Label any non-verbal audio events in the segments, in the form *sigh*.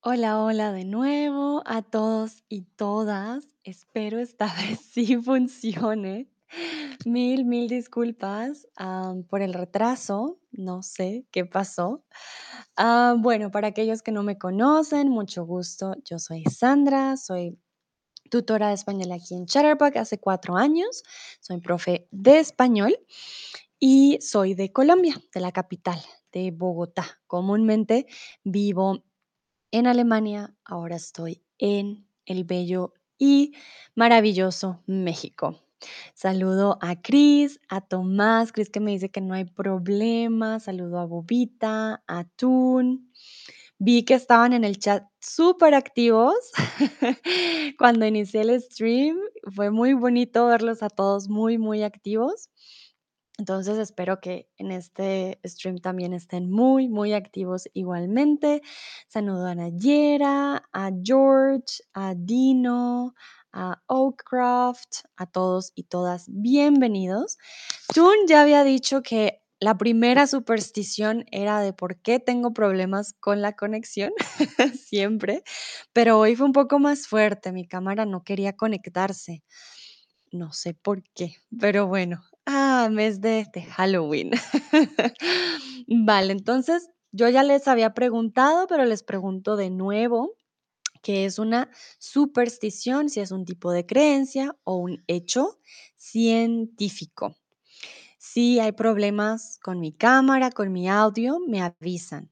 Hola, hola de nuevo a todos y todas. Espero esta *laughs* vez sí funcione. Mil, mil disculpas, am, por el retraso. No sé qué pasó. Ah, bueno, para aquellos que no me conocen, mucho gusto. Yo soy Sandra, soy tutora de español aquí en Chatterbox hace cuatro años. Soy profe de español y soy de Colombia, de la capital, de Bogotá. Comúnmente vivo en Alemania, ahora estoy en el bello y maravilloso México. Saludo a Cris, a Tomás, Cris que me dice que no hay problema, saludo a Bobita, a Tun. Vi que estaban en el chat súper activos *laughs* cuando inicié el stream, fue muy bonito verlos a todos muy, muy activos. Entonces espero que en este stream también estén muy, muy activos igualmente. Saludo a Nayera, a George, a Dino, a Oakcroft, a todos y todas bienvenidos. Tun ya había dicho que la primera superstición era de por qué tengo problemas con la conexión, *laughs* siempre, pero hoy fue un poco más fuerte, mi cámara no quería conectarse. No sé por qué, pero bueno. Ah, mes de, de Halloween. *laughs* Vale, entonces yo ya les había preguntado, pero les pregunto de nuevo, ¿qué es una superstición? Si es un tipo de creencia o un hecho científico. Si hay problemas con mi cámara, con mi audio, me avisan.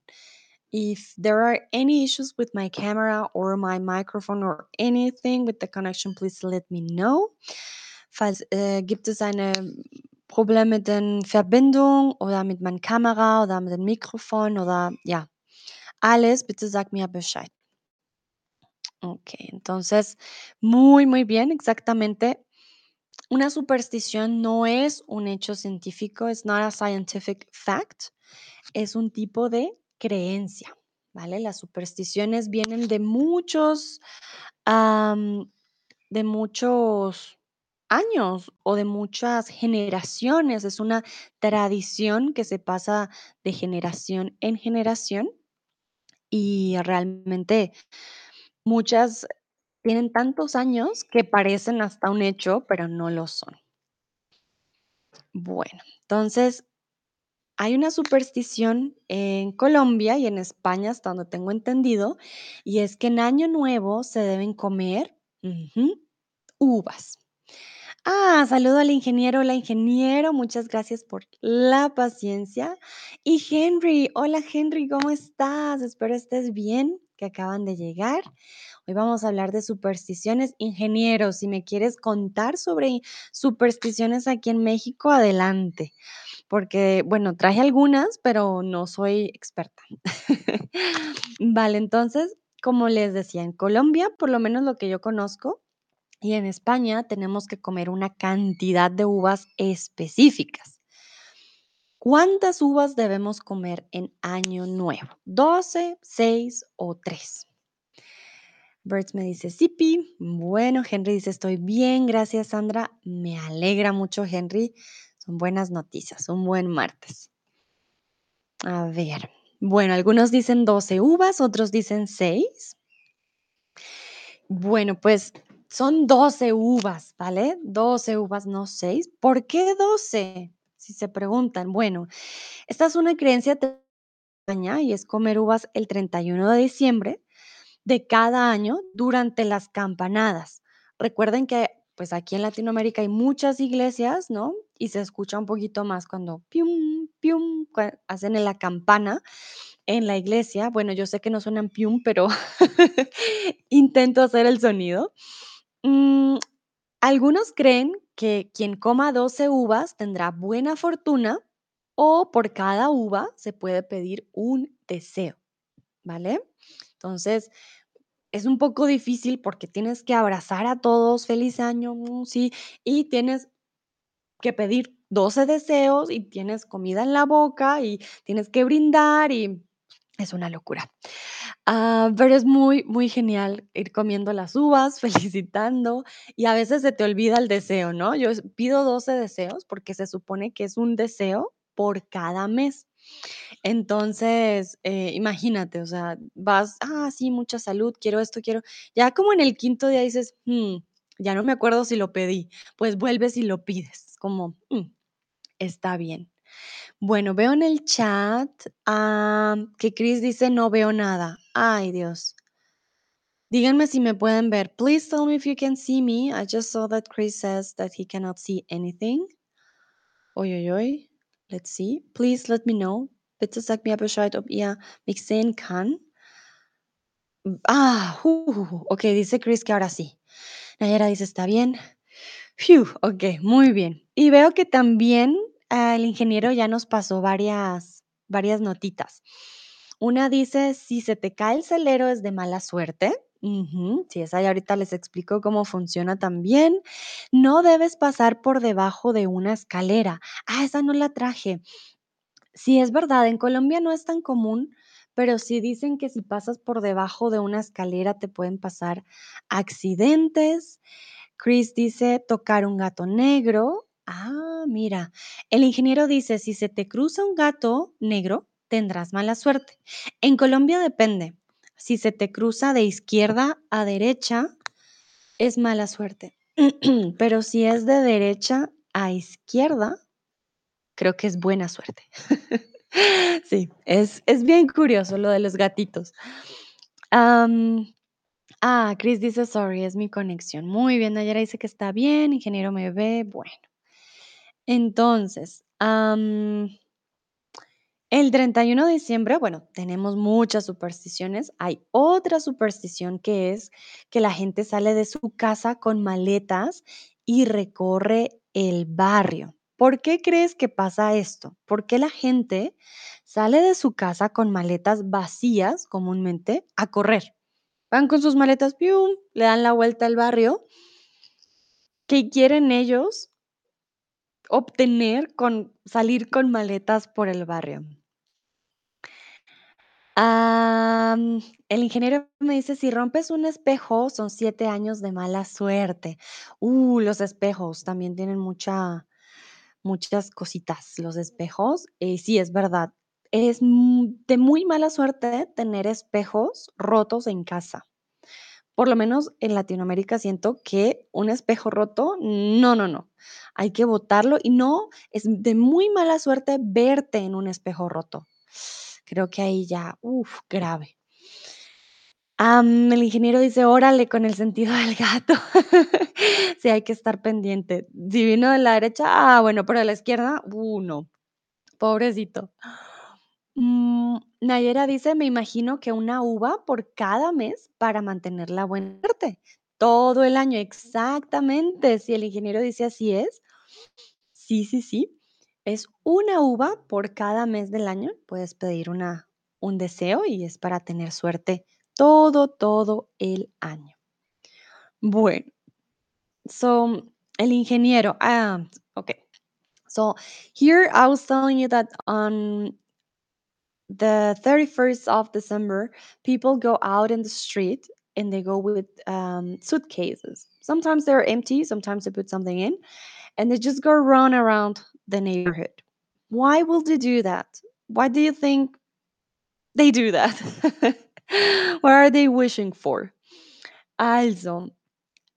If there are any issues with my camera or my microphone or anything with the connection, please let me know. Falls äh, gibt es eine Problem mit den Verbindung oder mit meiner Kamera oder mit dem Mikrofon oder ja, alles, bitte sag mir Bescheid. Ok, entonces, muy, muy bien, exactamente. Una superstición no es un hecho científico, es not a scientific fact, es un tipo de creencia, ¿vale? Las supersticiones vienen de muchos, am, de muchos años o de muchas generaciones. Es una tradición que se pasa de generación en generación y realmente muchas tienen tantos años que parecen hasta un hecho, pero no lo son. Bueno, entonces hay una superstición en Colombia y en España, hasta donde tengo entendido, y es que en Año Nuevo se deben comer uvas. Ah, saludo al ingeniero. Hola, ingeniero. Muchas gracias por la paciencia. Y Henry, hola Henry, ¿cómo estás? Espero estés bien, que acaban de llegar. Hoy vamos a hablar de supersticiones. Ingeniero, si me quieres contar sobre supersticiones aquí en México, adelante. Porque, bueno, traje algunas, pero no soy experta. *laughs* Vale, entonces, como les decía, en Colombia, por lo menos lo que yo conozco, y en España tenemos que comer una cantidad de uvas específicas. ¿Cuántas uvas debemos comer en Año Nuevo? ¿12, 6 o 3? Birds me dice, Sipi. Bueno, Henry dice, estoy bien, gracias Sandra. Me alegra mucho, Henry. Son buenas noticias, un buen martes. A ver, bueno, algunos dicen 12 uvas, otros dicen 6. Bueno, pues son 12 uvas, ¿vale? 12 uvas, no 6. ¿Por qué 12? Si se preguntan. Bueno, esta es una creencia y es comer uvas el 31 de diciembre de cada año durante las campanadas. Recuerden que pues aquí en Latinoamérica hay muchas iglesias, ¿no? Y se escucha un poquito más cuando pium, pium, hacen en la campana en la iglesia. Bueno, yo sé que no suenan pium, pero *laughs* intento hacer el sonido. Mm, algunos creen que quien coma 12 uvas tendrá buena fortuna o por cada uva se puede pedir un deseo, ¿vale? Entonces, es un poco difícil porque tienes que abrazar a todos, feliz año, mm, sí, y tienes que pedir 12 deseos y tienes comida en la boca y tienes que brindar y es una locura. Ah, pero es muy, muy genial ir comiendo las uvas, *laughs* felicitando y a veces se te olvida el deseo, ¿no? Yo pido 12 deseos porque se supone que es un deseo por cada mes. Entonces, eh, imagínate, o sea, vas, ah, sí, mucha salud, quiero esto, quiero. Ya como en el quinto día dices, "Mm, ya no me acuerdo si lo pedí", pues vuelves y lo pides, como, mm, está bien. Bueno, veo en el chat, am, que Chris dice: "No veo nada". Ay, Dios. Díganme si me pueden ver. Please tell me if you can see me. I just saw that Chris says that he cannot see anything. Ui, ui, ui. Let's see. Please let me know. Bitte sagt mir Bescheid, ob ihr mich sehen kann. Ah, uh, okey, dice Chris que ahora sí. Nayara dice: "Está bien". Fiu, okey, muy bien. Y veo que también, ah, el ingeniero ya nos pasó varias varias notitas. Una dice: "Si se te cae el celero es de mala suerte". Ujú, sí, esa ya ahorita les explico cómo funciona también. No debes pasar por debajo de una escalera. Ah, esa no la traje. Sí, es verdad, en Colombia no es tan común, pero sí dicen que si pasas por debajo de una escalera te pueden pasar accidentes. Chris dice tocar un gato negro. Ah, mira. El ingeniero dice, si se te cruza un gato negro, tendrás mala suerte. En Colombia depende. Si se te cruza de izquierda a derecha, es mala suerte. *clears throat* Pero si es de derecha a izquierda, creo que es buena suerte. *laughs* Sí, es, es bien curioso lo de los gatitos. Ah, Chris dice, sorry, es mi conexión. Muy bien, Nayara dice que está bien, ingeniero me ve. Bueno, entonces, el 31 de diciembre, bueno, tenemos muchas supersticiones. Hay otra superstición que es que la gente sale de su casa con maletas y recorre el barrio. ¿Por qué crees que pasa esto? ¿Por qué la gente sale de su casa con maletas vacías comúnmente a correr? Van con sus maletas, ¡pium! le dan la vuelta al barrio. ¿Qué quieren ellos obtener con salir con maletas por el barrio? El ingeniero me dice, si rompes un espejo, son 7 años de mala suerte. Uh, los espejos también tienen mucha muchas cositas, los espejos. Y sí, es verdad. Es mm, de muy mala suerte tener espejos rotos en casa. Por lo menos en Latinoamérica siento que un espejo roto, no, no, no. Hay que botarlo y no, es de muy mala suerte verte en un espejo roto. Creo que ahí ya, uf, grave. El ingeniero dice: "Órale, con el sentido del gato". *laughs* Sí, hay que estar pendiente. Si vino de la derecha, ah, bueno, pero de la izquierda, uh, no, pobrecito. Mm, Nayera dice: "Me imagino que una uva por cada mes para mantener la buena suerte". Todo el año, exactamente. Si el ingeniero dice así es. Sí, sí, sí. Es una uva por cada mes del año. Puedes pedir una un deseo y es para tener suerte todo, todo el año. Bueno, so el ingeniero, ah, okay. So here I was telling you that on the 31st of December, people go out in the street and they go with um, suitcases. Sometimes they're empty, sometimes they put something in, and they just go run around the neighborhood. Why will they do that? Why do you think they do that? *laughs* what are they wishing for? Also,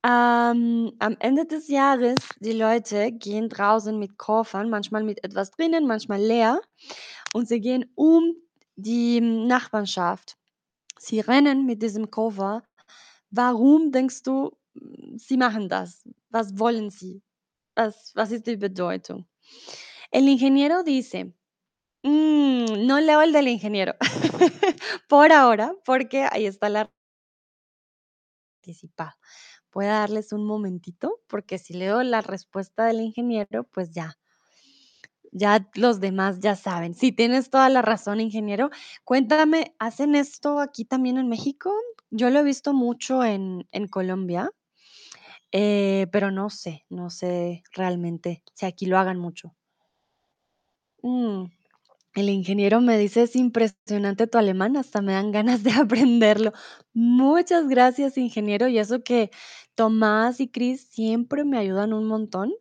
ähm, am Ende des Jahres, die Leute gehen draußen mit Koffern, manchmal mit etwas drinnen, manchmal leer, und sie gehen um die Nachbarschaft. Sie rennen mit diesem Koffer. Warum denkst du, sie machen das? Was wollen sie? Was, was ist die Bedeutung? El ingeniero dice, mm, no leo el del ingeniero *laughs* por ahora, porque ahí está la anticipada. Voy a darles un momentito, porque si leo la respuesta del ingeniero, pues ya, ya los demás ya saben. Sí, tienes toda la razón, ingeniero. Cuéntame, ¿hacen esto aquí también en México? Yo lo he visto mucho en, Colombia, eh, pero no sé, no sé realmente si aquí lo hagan mucho. Mm, el ingeniero me dice, es impresionante tu alemán, hasta me dan ganas de *laughs* aprenderlo. Muchas gracias, ingeniero. Y eso que Tomás y Chris siempre me ayudan un montón.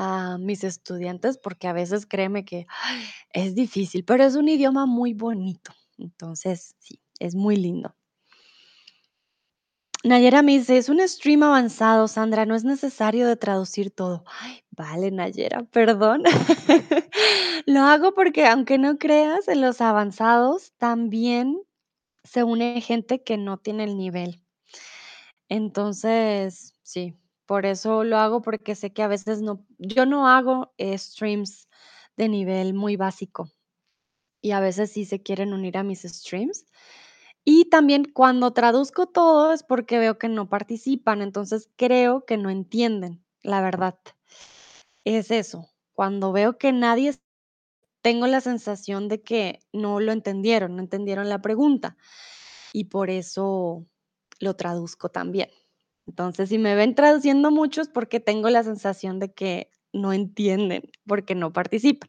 A mis estudiantes porque a veces créeme que es difícil, pero es un idioma muy bonito. Entonces, sí, es muy lindo. Nayera me dice, es un stream avanzado, Sandra, no es necesario de traducir todo. Ay, vale, Nayera, perdón. *laughs* Lo hago porque aunque no creas, en los avanzados también se une gente que no tiene el nivel. Entonces, sí, por eso lo hago, porque sé que a veces no yo no hago, eh, streams de nivel muy básico, y a veces sí se quieren unir a mis streams. Y también cuando traduzco todo es porque veo que no participan, entonces creo que no entienden, la verdad. Es eso, cuando veo que nadie tengo la sensación de que no lo entendieron, no entendieron la pregunta, y por eso lo traduzco también. Entonces, si me ven traduciendo mucho es porque tengo la sensación de que no entienden, porque no participan.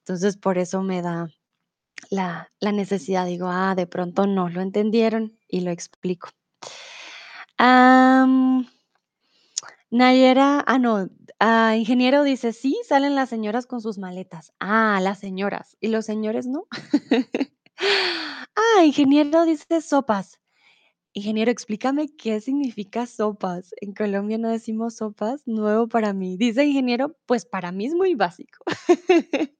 Entonces, por eso me da la la necesidad, digo: "Ah, de pronto no lo entendieron", y lo explico. Nayera, ah, no, ah, ingeniero dice: "Sí, salen las señoras con sus maletas". Ah, las señoras, ¿y los señores no? *laughs* Ah, ingeniero dice: "Sopas". Ingeniero, explícame qué significa sopas. En Colombia no decimos sopas, nuevo para mí. Dice ingeniero, pues para mí es muy básico. *laughs*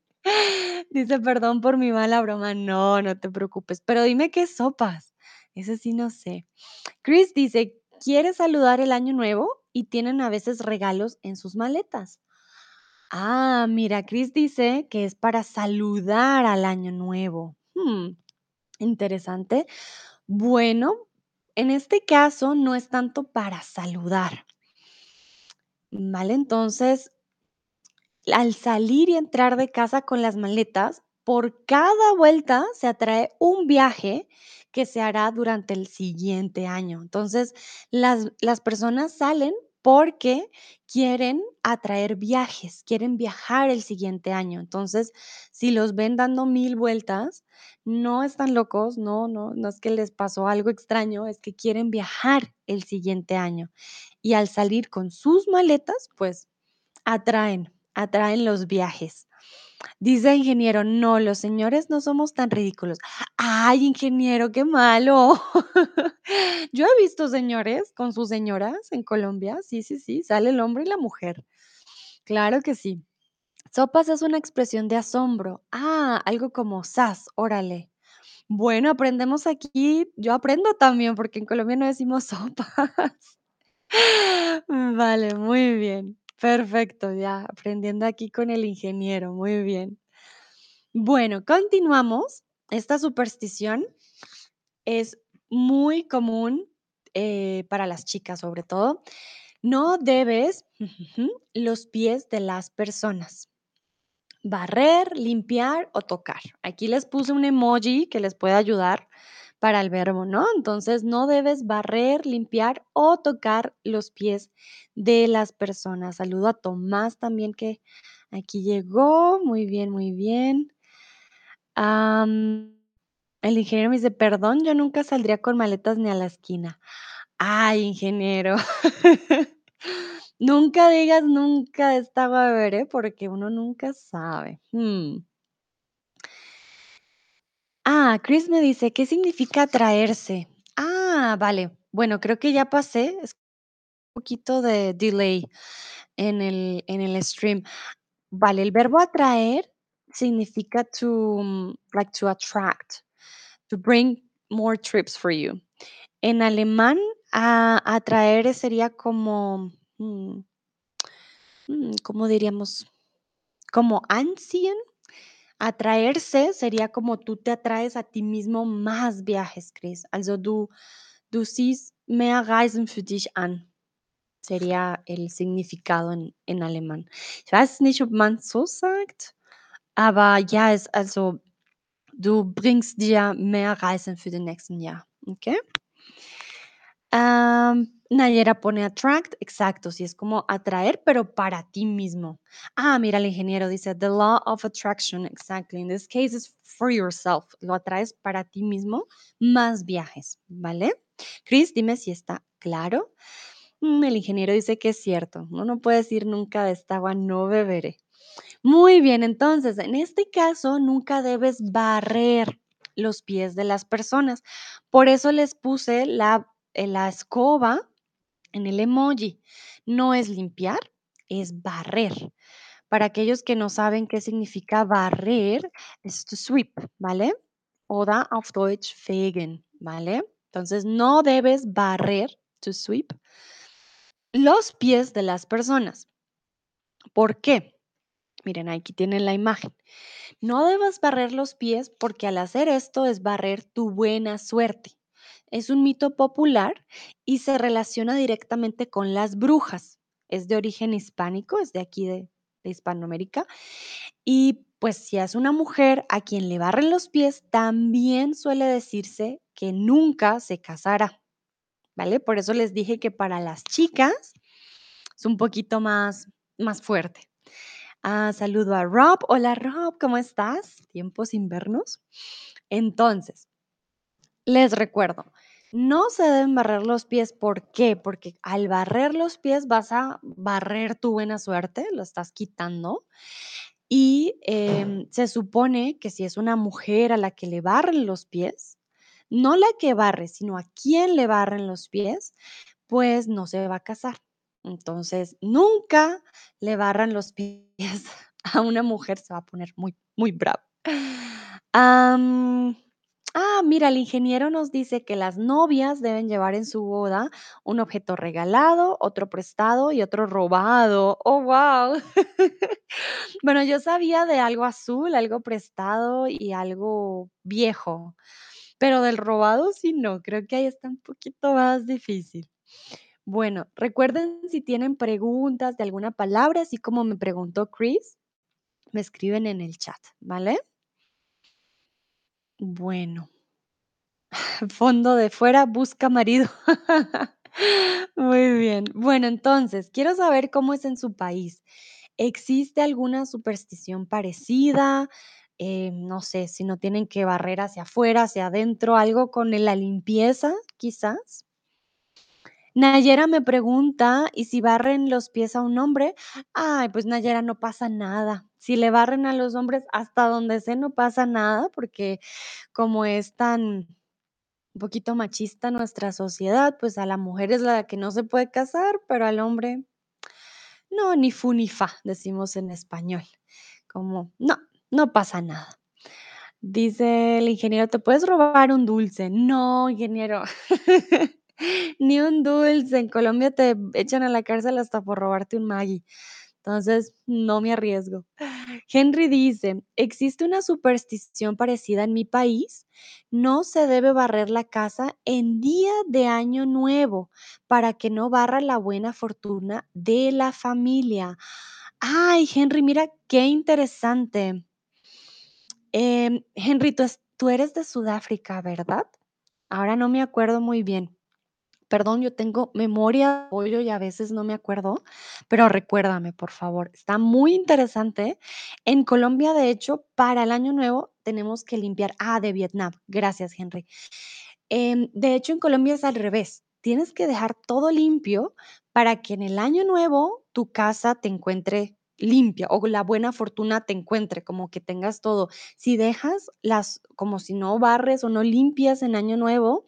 Dice: "Perdón por mi mala broma". No, no te preocupes, pero dime qué sopas. Ese sí no sé. Chris dice: "Quiere saludar el año nuevo y tienen a veces regalos en sus maletas". Ah, mira, Chris dice que es para saludar al año nuevo. Mm, interesante. Bueno, en este caso no es tanto para saludar. Vale, entonces al salir y entrar de casa con las maletas, por cada vuelta se atrae un viaje que se hará durante el siguiente año. Entonces, las las personas salen porque quieren atraer viajes, quieren viajar el siguiente año. Entonces, si los ven dando 1000 vueltas, no están locos, no no no es que les pasó algo extraño, es que quieren viajar el siguiente año. Y al salir con sus maletas, pues atraen, atraen los viajes. Dice ingeniero: "No, los señores no somos tan ridículos". Ay, ingeniero, qué malo. *laughs* Yo he visto señores con sus señoras en Colombia. Sí, sí, sí, sale el hombre y la mujer. Claro que sí. Sopas es una expresión de asombro. Ah, algo como zas, órale. Bueno, aprendemos aquí. Yo aprendo también, porque en Colombia no decimos *laughs* sopas. Vale, muy bien. Perfecto, ya aprendiendo aquí con el ingeniero, muy bien. Bueno, continuamos. Esta superstición es muy común, eh, para las chicas, sobre todo. No debes los pies de las personas. Barrer, limpiar o tocar. Aquí les puse un emoji que les puede ayudar para el verbo, ¿no? Entonces, no debes barrer, limpiar o tocar los pies de las personas. Saludo a Tomás también, que aquí llegó. Muy bien, muy bien. El ingeniero me dice: "Perdón, yo nunca saldría con maletas ni a la esquina". Ay, ingeniero. *laughs* Nunca digas nunca de esta beberé, porque uno nunca sabe. Mm. Ah, Chris me dice: "¿Qué significa atraerse?". Ah, vale. Bueno, creo que ya pasé, es un poquito de delay en el en el stream. Vale, el verbo atraer significa to, mm, like to attract, to bring more trips for you. En alemán, a atraer sería como, mm, mm, ¿cómo diríamos? Como anziehen. Atraerse sería como tú te atraes a ti mismo más viajes, Chris. Also, du du ziehst mehr Reisen für dich an, sería el significado en en alemán. Ich weiß nicht, ob man so sagt, aber ja, es also, du bringst dir mehr Reisen für den nächsten Jahr, ¿okey? Nayera pone attract, exacto, sí, es como atraer, pero para ti mismo. Ah, mira, el ingeniero dice: "The law of attraction", exactly, in this case is for yourself, lo atraes para ti mismo, más viajes, ¿vale? Chris, dime si está claro. Mm, el ingeniero dice que es cierto. No puede decir nunca de esta agua no beberé. Muy bien, entonces, en este caso, nunca debes barrer los pies de las personas. Por eso les puse la, la escoba en el emoji. No es limpiar, es barrer. Para aquellos que no saben qué significa barrer, es to sweep, ¿vale? Oder auf Deutsch fegen, ¿vale? Entonces, no debes barrer, to sweep, los pies de las personas. ¿Por qué? Miren, aquí tienen la imagen. No debes barrer los pies porque al hacer esto es barrer tu buena suerte. Es un mito popular y se relaciona directamente con las brujas. Es de origen hispánico, es de aquí de, Hispanoamérica. Y pues si es una mujer a quien le barren los pies, también suele decirse que nunca se casará, ¿vale? Por eso les dije que para las chicas es un poquito más, más fuerte. Ah, saludo a Rob. Hola Rob, ¿cómo estás? Tiempo sin vernos. Entonces, les recuerdo, no se deben barrer los pies. ¿Por qué? Porque al barrer los pies vas a barrer tu buena suerte, lo estás quitando. Y em, se supone que si es una mujer a la que le barren los pies, no la que barre, sino a quien le barren los pies, pues no se va a casar. Entonces, nunca le barran los pies *laughs* a una mujer, se va a poner muy, muy bravo. Ah, mira, el ingeniero nos dice que las novias deben llevar en su boda un objeto regalado, otro prestado y otro robado. Oh, wow. *laughs* Bueno, yo sabía de algo azul, algo prestado y algo viejo, pero del robado sí no, creo que ahí está un poquito más difícil. Bueno, recuerden si tienen preguntas de alguna palabra, así como me preguntó Chris, me escriben en el chat, ¿vale? Bueno, fondo de fuera busca marido. Muy bien. Bueno, entonces, quiero saber cómo es en su país. ¿Existe alguna superstición parecida? Eh, no sé, si no tienen que barrer hacia afuera, hacia adentro, algo con la limpieza, quizás. Nayera me pregunta, ¿y si barren los pies a un hombre? Ay, pues Nayera, no pasa nada. Si le barren a los hombres hasta donde sé, no pasa nada, porque como es tan un poquito machista nuestra sociedad, pues a la mujer es la que no se puede casar, pero al hombre, no, ni fu ni fa, decimos en español. Como, no, no pasa nada. Dice el ingeniero, ¿te puedes robar un dulce? No, ingeniero. *laughs* Ni un dulce. En Colombia te echan a la cárcel hasta por robarte un Maggi. Entonces, no me arriesgo. Henry dice, existe una superstición parecida en mi país. No se debe barrer la casa en día de año nuevo para que no barra la buena fortuna de la familia. Ay, Henry, mira qué interesante. Em, Henry, tú, es- tú eres de Sudáfrica, ¿verdad? Ahora no me acuerdo muy bien. Perdón, yo tengo memoria de pollo y a veces no me acuerdo, pero recuérdame, por favor. Está muy interesante. En Colombia, de hecho, para el año nuevo tenemos que limpiar. Ah, de Vietnam. Gracias, Henry. Em, de hecho, en Colombia es al revés. Tienes que dejar todo limpio para que en el año nuevo tu casa te encuentre limpia o la buena fortuna te encuentre, como que tengas todo. Si dejas las, como si no barres o no limpias en año nuevo,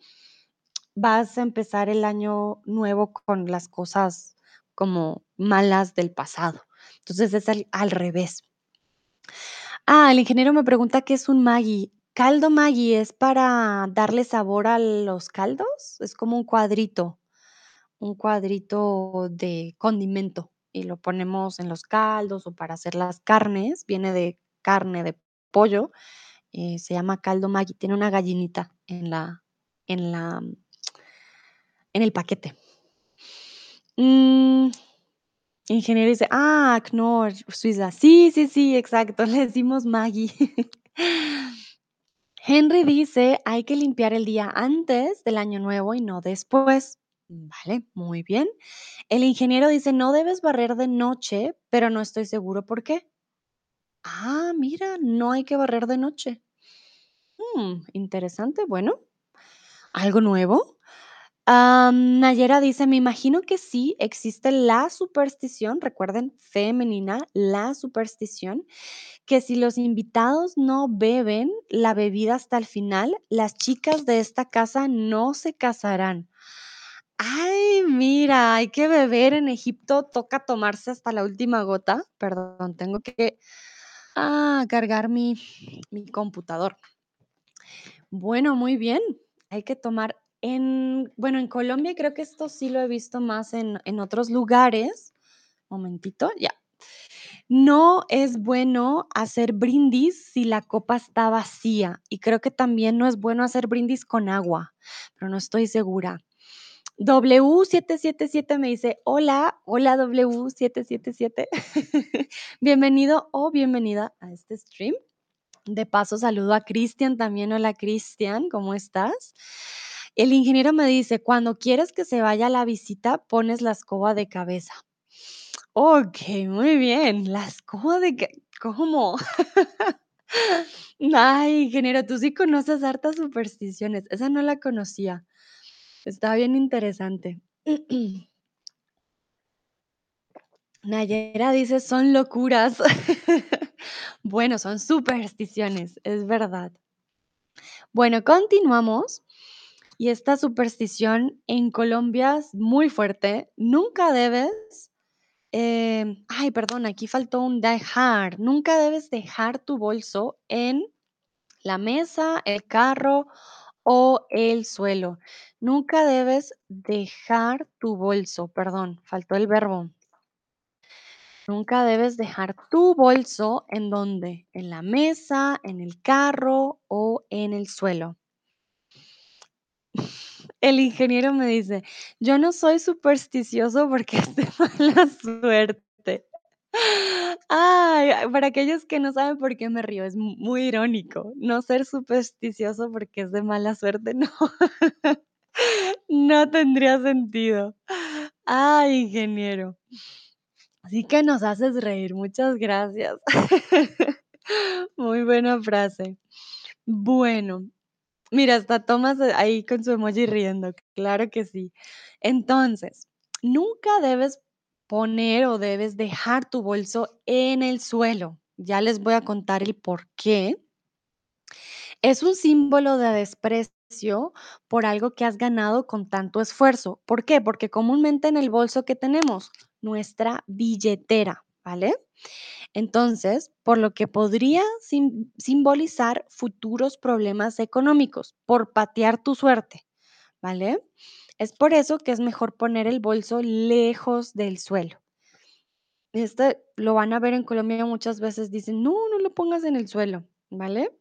vas a empezar el año nuevo con las cosas como malas del pasado. Entonces es al, revés. Ah, el ingeniero me pregunta qué es un Maggi. Caldo Maggi es para darle sabor a los caldos. Es como un cuadrito, un cuadrito de condimento y lo ponemos en los caldos o para hacer las carnes. Viene de carne de pollo. eh, se llama caldo Maggi. Tiene una gallinita en la, en la, en el paquete. Mm, ingeniero dice, ah, Knorr, Suiza. Sí, sí, sí, exacto. *laughs* Le decimos Maggie. Henry dice, hay que limpiar el día antes del año nuevo y no después. Vale, muy bien. El ingeniero dice, no debes barrer de noche, pero no estoy seguro por qué. Ah, mira, no hay que barrer de noche. Mm, interesante, bueno, algo nuevo. Nayera dice, me imagino que sí, existe la superstición, recuerden, femenina, la superstición, que si los invitados no beben la bebida hasta el final, las chicas de esta casa no se casarán. Ay, mira, hay que beber en Egipto, toca tomarse hasta la última gota. Perdón, tengo que ah, cargar mi, mi computador. Bueno, muy bien. Hay que tomar en, bueno, en Colombia creo que esto sí lo he visto más en, en otros lugares. Momentito, ya. No es bueno hacer brindis si la copa está vacía y creo que también no es bueno hacer brindis con agua, pero no estoy segura. W777 me dice, hola, hola W777. *laughs* Bienvenido o bienvenida a este stream. De paso, saludo a Cristian también. Hola, Cristian, ¿cómo estás? El ingeniero me dice, cuando quieres que se vaya la visita, pones la escoba de cabeza. Ok, muy bien. La escoba de ca- ¿Cómo? Ay, ingeniero, tú sí conoces hartas supersticiones. Esa no la conocía. Está bien interesante. *clears throat* Nayera dice, son locuras. *laughs* Bueno, son supersticiones, es verdad. Bueno, continuamos. Y esta superstición en Colombia es muy fuerte. Nunca debes, em, ay, perdón, aquí faltó un dejar. Nunca debes dejar tu bolso en la mesa, el carro o el suelo. Nunca debes dejar tu bolso, perdón, faltó el verbo. Nunca debes dejar tu bolso en donde, en la mesa, en el carro o en el suelo. El ingeniero me dice, yo no soy supersticioso porque es de *laughs* mala suerte. Ay, para aquellos que no saben por qué me río, es mu- muy irónico. No ser supersticioso porque es de mala suerte, *laughs* no, no tendría sentido. Ay, ingeniero. Así que nos haces reír, muchas gracias. *laughs* Muy buena frase. Bueno, Mira, hasta Tomás ahí con su emoji riendo, claro que sí. Entonces, nunca debes poner o debes dejar tu bolso en el suelo. Ya les voy a contar el por qué. Es un símbolo de desprecio por algo que has ganado con tanto esfuerzo. ¿Por qué? Porque comúnmente en el bolso que tenemos, nuestra billetera, ¿vale? Entonces, por lo que podría sim- simbolizar futuros problemas económicos, por patear tu suerte, ¿vale? Es por eso que es mejor poner el bolso lejos del suelo. Este lo van a ver en Colombia muchas veces dicen, no, no lo pongas en el suelo, ¿vale?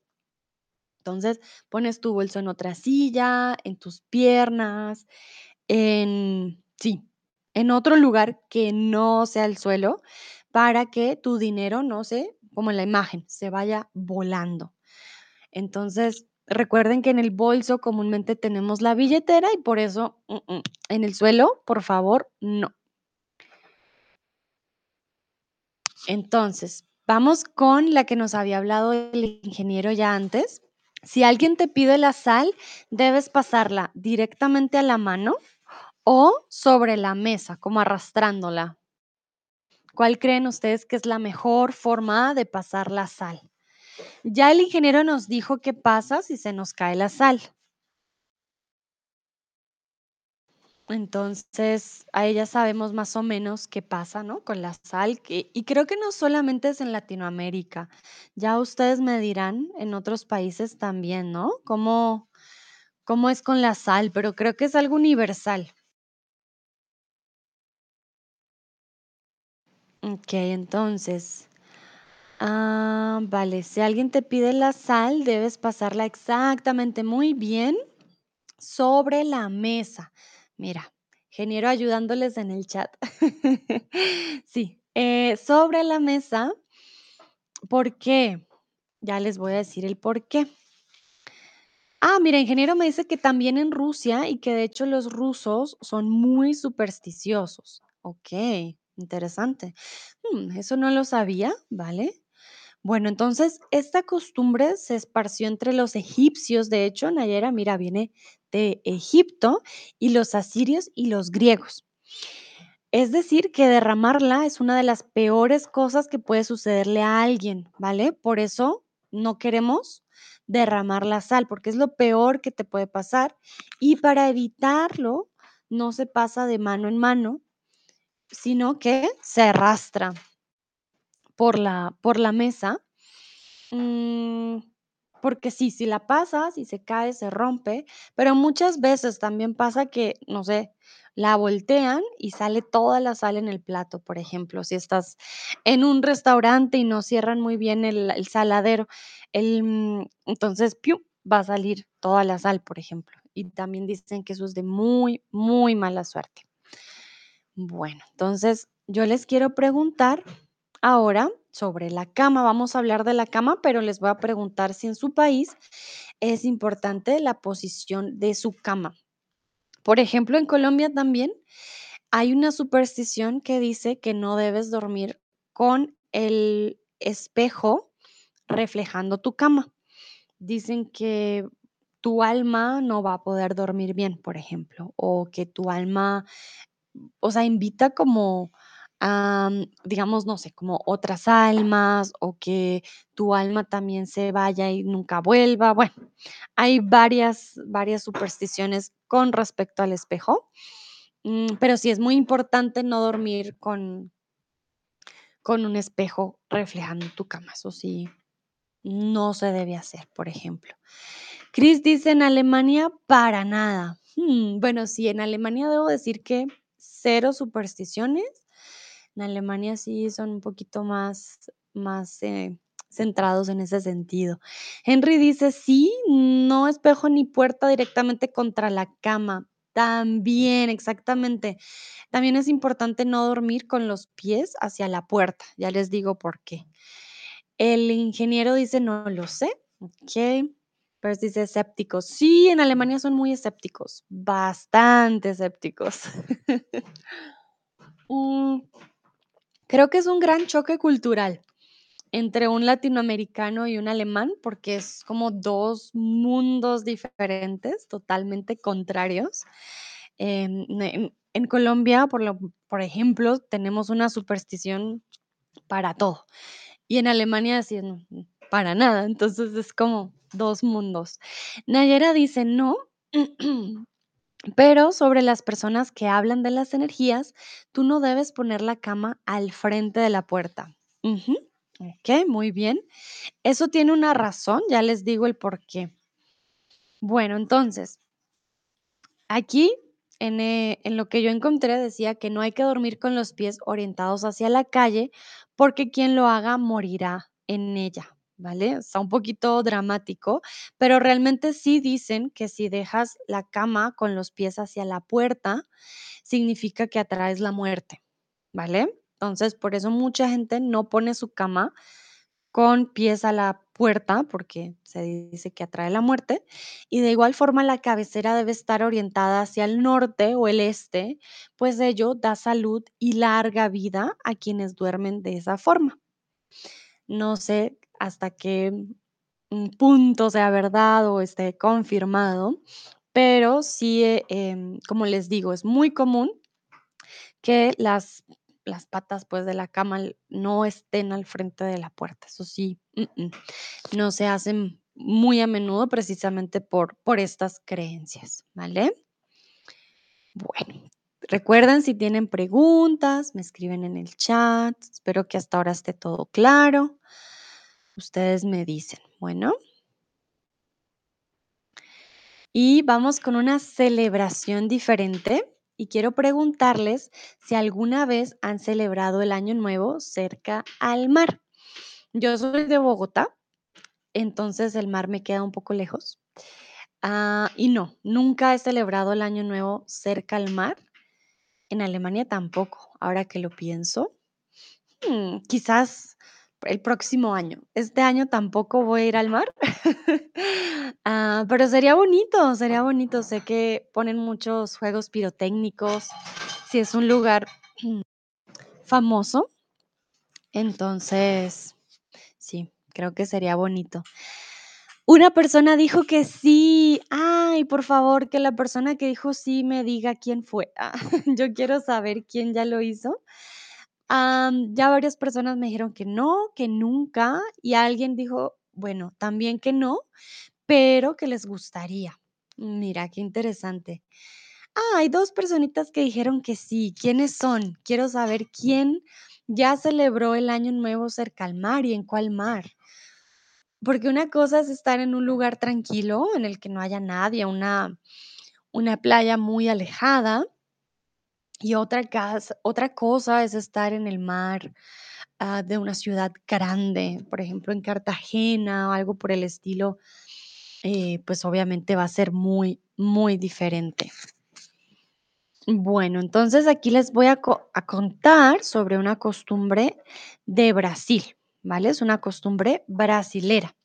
Entonces, pones tu bolso en otra silla, en tus piernas, en, sí, en otro lugar que no sea el suelo, para que tu dinero no se, como en la imagen, se vaya volando. Entonces, recuerden que en el bolso comúnmente tenemos la billetera y por eso mm, mm, en el suelo, por favor, no. Entonces, vamos con la que nos había hablado el ingeniero ya antes. Si alguien te pide la sal, debes pasarla directamente a la mano o sobre la mesa, como arrastrándola. ¿Cuál creen ustedes que es la mejor forma de pasar la sal? Ya el ingeniero nos dijo qué pasa si se nos cae la sal. Entonces, ahí ya sabemos más o menos qué pasa, ¿no? Con la sal. y creo que no solamente es en Latinoamérica. Ya ustedes me dirán en otros países también, ¿no? ¿Cómo, cómo es con la sal? Pero creo que es algo universal. Ok, entonces, ah, vale, si alguien te pide la sal, debes pasarla exactamente muy bien sobre la mesa. Mira, ingeniero ayudándoles en el chat. *laughs* Sí, eh, sobre la mesa, ¿por qué? Ya les voy a decir el por qué. Ah, mira, ingeniero me dice que también en Rusia y que de hecho los rusos son muy supersticiosos. Ok, interesante. Mm, eso no lo sabía, ¿vale? Bueno, entonces esta costumbre se esparció entre los egipcios, de hecho, Nayera, mira, viene de Egipto y los asirios y los griegos. Es decir, que derramarla es una de las peores cosas que puede sucederle a alguien, ¿vale? Por eso no queremos derramar la sal, porque es lo peor que te puede pasar. Y para evitarlo, no se pasa de mano en mano, sino que se arrastra por la, por la mesa. Mm, porque sí, si la pasas y se cae, se rompe, pero muchas veces también pasa que, no sé, la voltean y sale toda la sal en el plato, por ejemplo, si estás en un restaurante y no cierran muy bien el, el saladero, el, mm, entonces, ¡piu! va a salir toda la sal, por ejemplo. Y también dicen que eso es de muy, muy mala suerte. Bueno, entonces yo les quiero preguntar ahora sobre la cama. Vamos a hablar de la cama, pero les voy a preguntar si en su país es importante la posición de su cama. Por ejemplo, en Colombia también hay una superstición que dice que no debes dormir con el espejo reflejando tu cama. Dicen que tu alma no va a poder dormir bien, por ejemplo, o que tu alma o sea, invita como a, digamos, no sé, como otras almas o que tu alma también se vaya y nunca vuelva. Bueno, hay varias, varias supersticiones con respecto al espejo, mm, pero sí es muy importante no dormir con, con un espejo reflejando tu cama. Eso sí, no se debe hacer, por ejemplo. Chris dice en Alemania, para nada. Mm, bueno, sí, en Alemania debo decir que cero supersticiones. En Alemania sí son un poquito más, más eh, centrados en ese sentido. Henry dice, sí, no espejo ni puerta directamente contra la cama. También, exactamente. También es importante no dormir con los pies hacia la puerta. Ya les digo por qué. El ingeniero dice, no lo sé. Ok. Dice escépticos. Sí, en Alemania son muy escépticos, bastante escépticos. *laughs* Mm, creo que es un gran choque cultural entre un latinoamericano y un alemán, porque es como dos mundos diferentes, totalmente contrarios. En, en- Colombia, por, lo, por ejemplo, tenemos una superstición para todo. Y en Alemania para nada. Entonces es como dos mundos. Nayera dice no, pero sobre las personas que hablan de las energías, tú no debes poner la cama al frente de la puerta. Ujú, Ok, muy bien. Eso tiene una razón, ya les digo el por qué. Bueno, entonces, Aquí, eh, en lo que yo encontré, decía que no hay que dormir con los pies orientados hacia la calle porque quien lo haga morirá en ella, ¿vale? Está un poquito dramático, pero realmente sí dicen que si dejas la cama con los pies hacia la puerta, significa que atraes la muerte, ¿vale? Entonces, por eso mucha gente no pone su cama con pies a la puerta, porque se dice que atrae la muerte, y de igual forma la cabecera debe estar orientada hacia el norte o el este, pues ello da salud y larga vida a quienes duermen de esa forma. No sé hasta qué mm, punto sea verdad o esté confirmado, pero sí, eh, em, como les digo, es muy común que las, las patas pues de la cama no estén al frente de la puerta. Eso sí, no se hacen muy a menudo precisamente por, por estas creencias, ¿vale? Bueno, recuerden si tienen preguntas, me escriben en el chat. Espero que hasta ahora esté todo claro. Ustedes me dicen, bueno, y vamos con una celebración diferente. Y quiero preguntarles si alguna vez han celebrado el Año Nuevo cerca al mar. Yo soy de Bogotá, entonces el mar me queda un poco lejos. Ah, y no, nunca he celebrado el Año Nuevo cerca al mar. En Alemania tampoco, ahora que lo pienso. Mm, quizás el próximo año. Este año tampoco voy a ir al mar. *laughs* Ah, pero sería bonito, sería bonito. Sé que ponen muchos juegos pirotécnicos. Si es un lugar *clears throat* famoso, entonces sí, creo que sería bonito. Una persona dijo que sí, ay, por favor, que la persona que dijo sí me diga quién fue. *laughs* Ah, yo quiero saber quién ya lo hizo. Ya varias personas me dijeron que no, que nunca, y alguien dijo, bueno, también que no, pero que les gustaría. Mira, qué interesante. Ah, hay 2 personitas que dijeron que sí, ¿quiénes son? Quiero saber quién ya celebró el Año Nuevo cerca al mar y en cuál mar. Porque una cosa es estar en un lugar tranquilo, en el que no haya nadie, una una playa muy alejada, y otra cosa es estar en el mar, ah, de una ciudad grande, por ejemplo, en Cartagena o algo por el estilo, eh, pues obviamente va a ser muy, muy diferente. Bueno, entonces aquí les voy a, a contar sobre una costumbre de Brasil, ¿vale? Es una costumbre brasilera.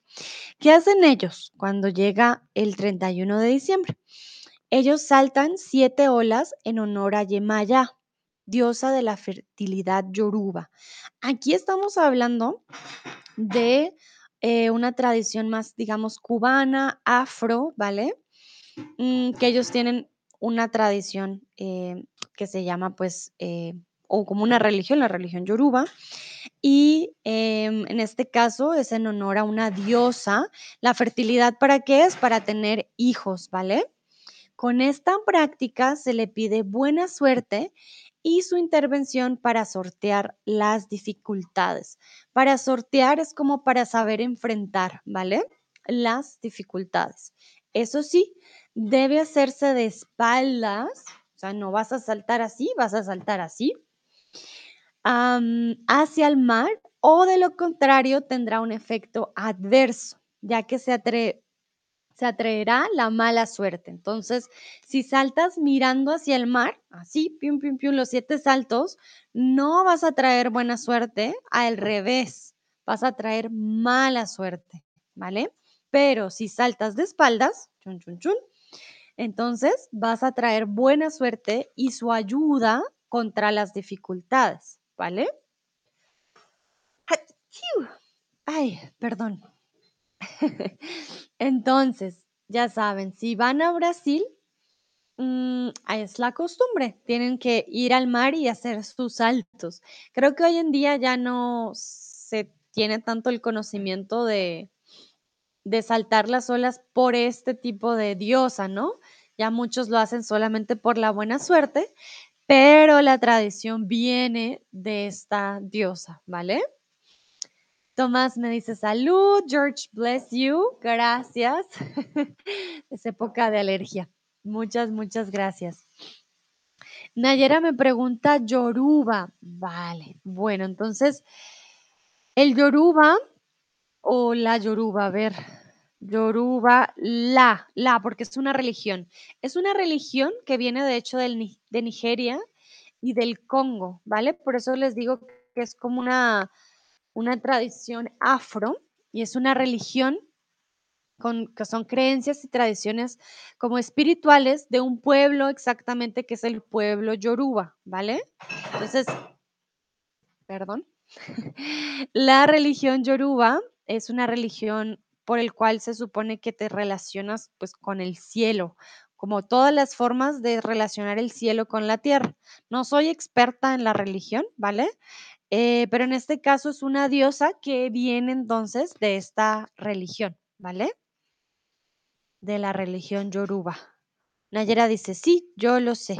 ¿Qué hacen ellos cuando llega el 31 de diciembre? Ellos saltan siete olas en honor a Yemaya, diosa de la fertilidad yoruba. Aquí estamos hablando de eh, una tradición más, digamos, cubana, afro, ¿vale? Mm, que ellos tienen una tradición eh, que se llama, pues, eh, o como una religión, la religión yoruba, y em, en este caso es en honor a una diosa. La fertilidad, ¿para qué es? Para tener hijos, ¿vale? Con esta práctica se le pide buena suerte y su intervención para sortear las dificultades. Para sortear es como para saber enfrentar, ¿vale? Las dificultades. Eso sí, debe hacerse de espaldas, o sea, no vas a saltar así, vas a saltar así, hacia el mar o de lo contrario tendrá un efecto adverso, ya que se, atre- se atraerá la mala suerte. Entonces, si saltas mirando hacia el mar, así, pium, pium, los siete saltos, no vas a traer buena suerte, al revés, vas a traer mala suerte, ¿vale? Pero si saltas de espaldas, chun, chun, chun, entonces vas a traer buena suerte y su ayuda contra las dificultades, ¿vale? Ay, perdón. *laughs* Entonces, ya saben, si van a Brasil, mm, es la costumbre, tienen que ir al mar y hacer sus saltos. Creo que hoy en día ya no se tiene tanto el conocimiento de, de saltar las olas por este tipo de diosa, ¿no? Ya muchos lo hacen solamente por la buena suerte, pero la tradición viene de esta diosa, ¿vale? Tomás me dice salud, George bless you, gracias. *laughs* Es época de alergia. Muchas, muchas gracias. Nayera me pregunta Yoruba. Vale, bueno, entonces el Yoruba o la Yoruba, a ver, Yoruba, la, la, porque es una religión. Es una religión que viene de hecho del de Nigeria y del Congo, ¿vale? Por eso les digo que es como una, una tradición afro y es una religión con, que son creencias y tradiciones como espirituales de un pueblo exactamente que es el pueblo yoruba, ¿vale? Entonces, perdón. *laughs* La religión yoruba es una religión por el cual se supone que te relacionas pues con el cielo, como todas las formas de relacionar el cielo con la tierra. No soy experta en la religión, ¿vale? Eh, pero en este caso es una diosa que viene entonces de esta religión, ¿vale? De la religión yoruba. Nayera dice, sí, yo lo sé.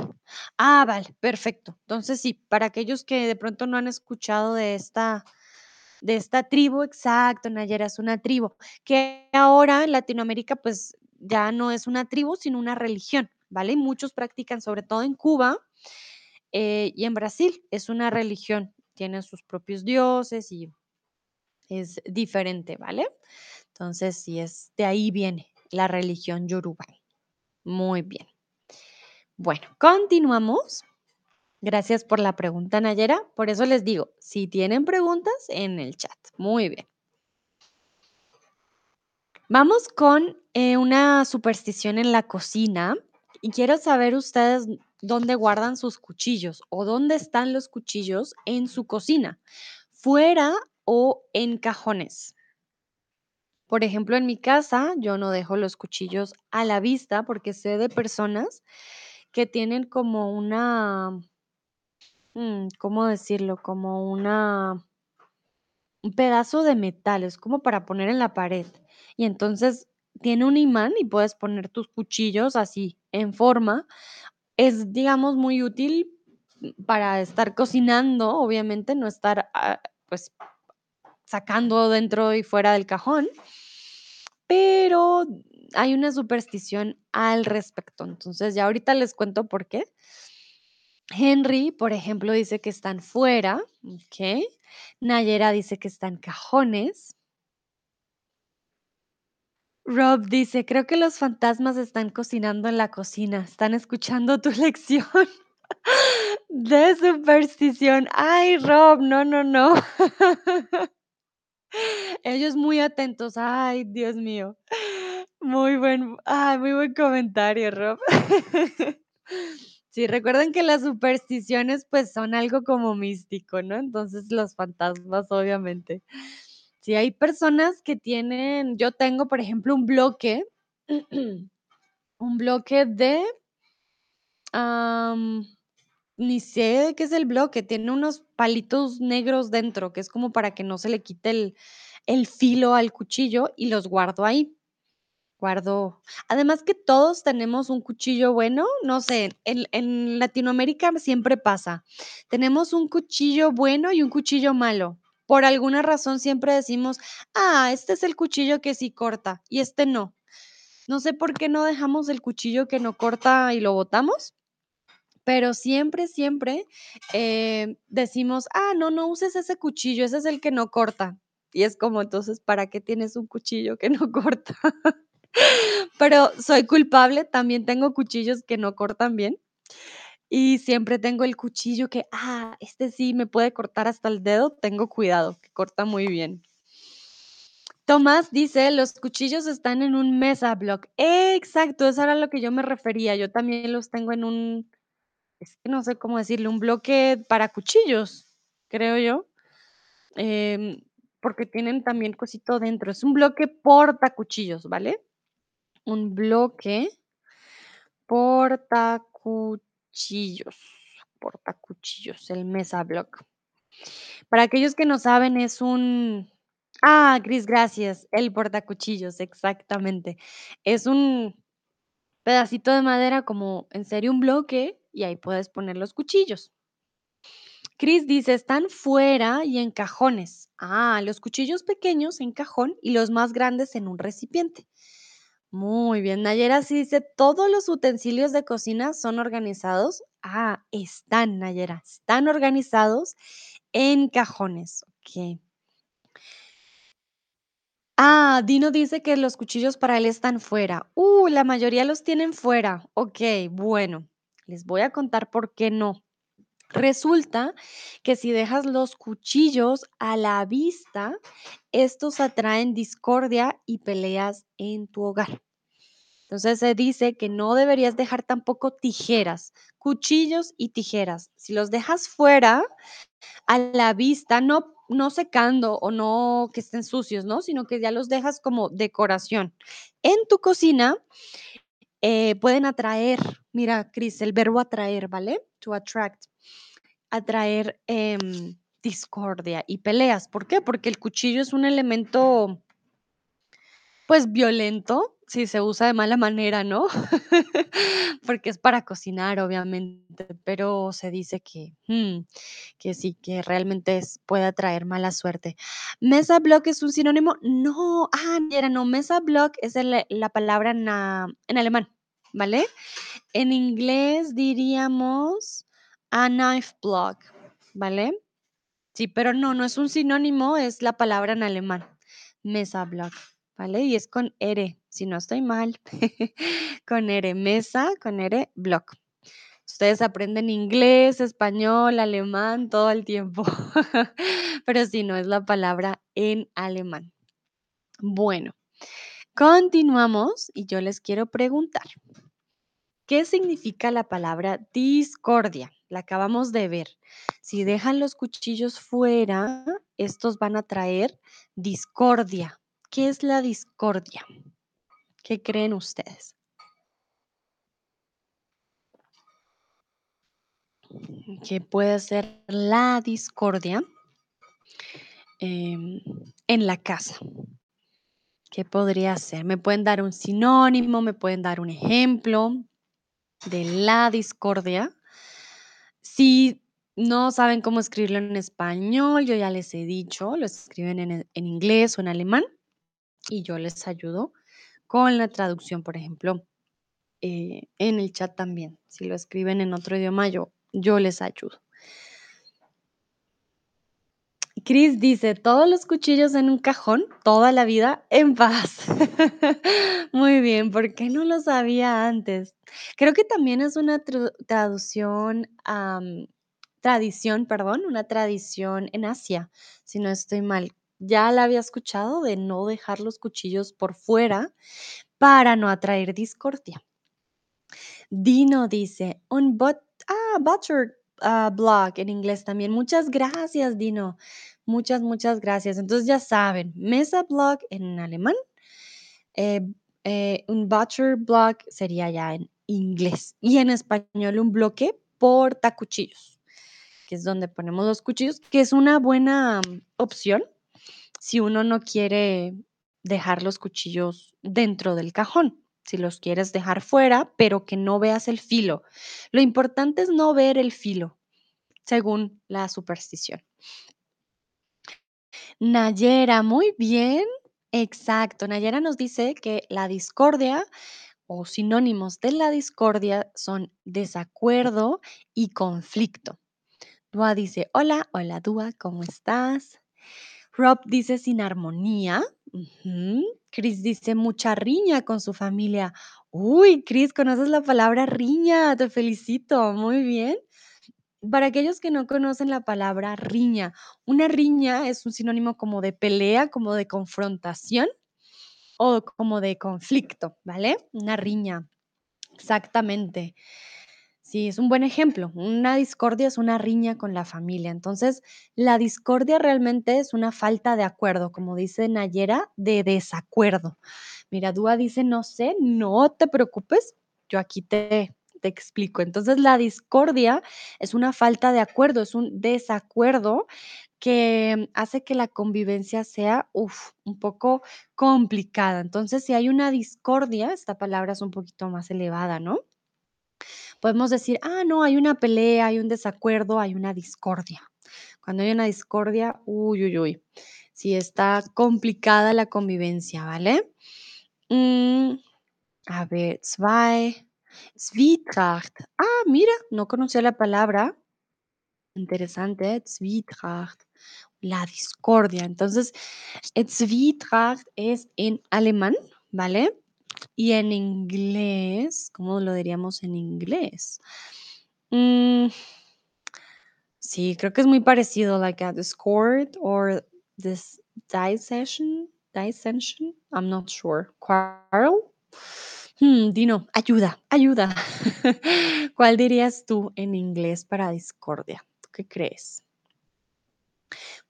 Ah, vale, perfecto. Entonces sí, para aquellos que de pronto no han escuchado de esta, de esta tribu, exacto, Nayera es una tribu, que ahora en Latinoamérica pues ya no es una tribu, sino una religión, ¿vale? Y muchos practican, sobre todo en Cuba eh, y en Brasil, es una religión, tienen sus propios dioses y es diferente, ¿vale? Entonces, sí, es de ahí viene la religión yoruba. Muy bien. Bueno, continuamos. Gracias por la pregunta, Nayera. Por eso les digo, si tienen preguntas, en el chat. Muy bien. Vamos con eh, una superstición en la cocina y quiero saber ustedes dónde guardan sus cuchillos o dónde están los cuchillos en su cocina, fuera o en cajones. Por ejemplo, en mi casa, yo no dejo los cuchillos a la vista porque sé de personas que tienen como una, mm, ¿cómo decirlo? Como una un pedazo de metal, es como para poner en la pared. Y entonces tiene un imán y puedes poner tus cuchillos así en forma. Es, digamos, muy útil para estar cocinando, obviamente, no estar, ah, pues, sacando dentro y fuera del cajón, pero hay una superstición al respecto. Entonces, ya ahorita les cuento por qué. Henry, por ejemplo, dice que están fuera, ¿ok? Nayera dice que están cajones. Rob dice, creo que los fantasmas están cocinando en la cocina, están escuchando tu *laughs* lección de superstición. Ay, Rob, no, no, no. Ellos muy atentos. Ay, Dios mío. Muy buen, ay, muy buen comentario, Rob. Sí, recuerden que las supersticiones pues son algo como místico, ¿no? Entonces los fantasmas, obviamente. Sí, hay personas que tienen, yo tengo, por ejemplo, un bloque, *clears throat* un bloque de, ni sé qué es el bloque, tiene unos palitos negros dentro, que es como para que no se le quite el, el filo al cuchillo y los guardo ahí. Guardo además que todos tenemos un cuchillo bueno, no sé, en en Latinoamérica siempre pasa. Tenemos un cuchillo bueno y un cuchillo malo. Por alguna razón siempre decimos: "Ah, este es el cuchillo que sí corta y este no". No sé por qué no dejamos el cuchillo que no corta y lo botamos, pero siempre, siempre, eh, decimos: "Ah, no, no uses ese cuchillo, ese es el que no corta". Y es como, entonces, ¿para qué tienes un cuchillo que no *laughs* corta? Pero soy culpable, también tengo cuchillos que no cortan bien, y siempre tengo el cuchillo que, ah, este sí me puede cortar hasta el dedo, tengo cuidado, que corta muy bien. Tomás dice: "Los cuchillos están en un mesa block". Exacto, eso era lo que yo me refería, yo también los tengo en un, es que no sé cómo decirle, un bloque para cuchillos, creo yo, em, porque tienen también cosito dentro, es un bloque portacuchillos, ¿vale? Un bloque portacuchillos, portacuchillos, el mesa block. Para aquellos que no saben, es un ah, Cris, gracias, el portacuchillos, exactamente. Es un pedacito de madera como, en serio, un bloque, y ahí puedes poner los cuchillos. Cris dice: "Están fuera y en cajones". Ah, los cuchillos pequeños en cajón y los más grandes en un recipiente. Muy bien, Nayera sí dice: "Todos los utensilios de cocina son organizados". Ah, están, Nayera, están organizados en cajones, okey. Ah, Dino dice que los cuchillos para él están fuera. Uh, la mayoría los tienen fuera. Okey, bueno, les voy a contar por qué no. Resulta que si dejas los cuchillos a la vista, estos atraen discordia y peleas en tu hogar. Entonces se dice que no deberías dejar tampoco tijeras, cuchillos y tijeras. Si los dejas fuera, a la vista, no no secando o no que estén sucios, ¿no? Sino que ya los dejas como decoración. En tu cocina, eh, pueden atraer, mira, Cris, el verbo atraer, ¿vale? To attract, atraer, em, discordia y peleas, ¿por qué? Porque el cuchillo es un elemento pues, violento, si se usa de mala manera, ¿no? *laughs* Porque es para cocinar, obviamente, pero se dice que, mm, que sí, que realmente puede atraer mala suerte. ¿Mesa block es un sinónimo? No, ah, mira, no, mesa block es la palabra en alemán, ¿vale? En inglés diríamos a knife block, ¿vale? Sí, pero no, no es un sinónimo, es la palabra en alemán, mesa block, ¿vale? Y es con R, si no estoy mal, *laughs* con R, mesa, con R, block. Ustedes aprenden inglés, español, alemán todo el tiempo, *laughs* pero sí, no es la palabra en alemán. Bueno, continuamos y yo les quiero preguntar, ¿qué significa la palabra discordia? La acabamos de ver. Si dejan los cuchillos fuera, estos van a traer discordia. ¿Qué es la discordia? ¿Qué creen ustedes? ¿Qué puede ser la discordia em, en la casa? ¿Qué podría ser? ¿Me pueden dar un sinónimo? ¿Me pueden dar un ejemplo de la discordia? Si no saben cómo escribirlo en español, yo ya les he dicho, lo escriben en, e- en inglés o en alemán y yo les ayudo con la traducción, por ejemplo, eh, en el chat también. Si lo escriben en otro idioma, yo, yo les ayudo. Chris dice, todos los cuchillos en un cajón, toda la vida en paz. *laughs* Muy bien, ¿por qué no lo sabía antes? Creo que también es una traducción, tradición, perdón, una tradición en Asia, si no estoy mal. Ya la había escuchado de no dejar los cuchillos por fuera para no atraer discordia. Dino dice, un bot, ah, butter ah, block en inglés también. Muchas gracias, Dino. Muchas, muchas gracias. Entonces ya saben, mesa block en alemán, eh, eh, un butcher block sería ya en inglés y en español un bloque portacuchillos, que es donde ponemos los cuchillos, que es una buena mm, opción si uno no quiere dejar los cuchillos dentro del cajón, si los quieres dejar fuera, pero que no veas el filo. Lo importante es no ver el filo, según la superstición. Nayera, muy bien. Exacto. Nayera nos dice que la discordia o sinónimos de la discordia son desacuerdo y conflicto. Dua dice, hola, hola Dua, ¿cómo estás? Rob dice sin armonía. Chris dice mucha riña con su familia. Uy, Chris, conoces la palabra riña. Te felicito. Muy bien. Para aquellos que no conocen la palabra riña, una riña es un sinónimo como de pelea, como de confrontación o como de conflicto, ¿vale? Una riña, exactamente. Sí, es un buen ejemplo. Una discordia es una riña con la familia. Entonces, la discordia realmente es una falta de acuerdo, como dice Nayera, de desacuerdo. Mira, Dúa dice, no sé, no te preocupes, yo aquí te, te explico. Entonces, la discordia es una falta de acuerdo, es un desacuerdo que hace que la convivencia sea, un poco complicada. Entonces, si hay una discordia, esta palabra es un poquito más elevada, ¿no? Podemos decir, ah, no, hay una pelea, hay un desacuerdo, hay una discordia. Cuando hay una discordia, uy, uy, uy, sí está complicada la convivencia, ¿vale? Mm, a ver, zwei, Zwietracht. Ah, mira, no conocía la palabra. Interesante, Zwietracht, la discordia. Entonces, eh, Zwietracht es en alemán, ¿vale? Y en inglés, ¿cómo lo diríamos en inglés? Mm, sí, creo que es muy parecido, like a Discord or this dissension, dissension, I'm not sure. Quarrel. Hmm, Dino, ayuda, ayuda. *laughs* ¿Cuál dirías tú en inglés para discordia? ¿Tú qué crees?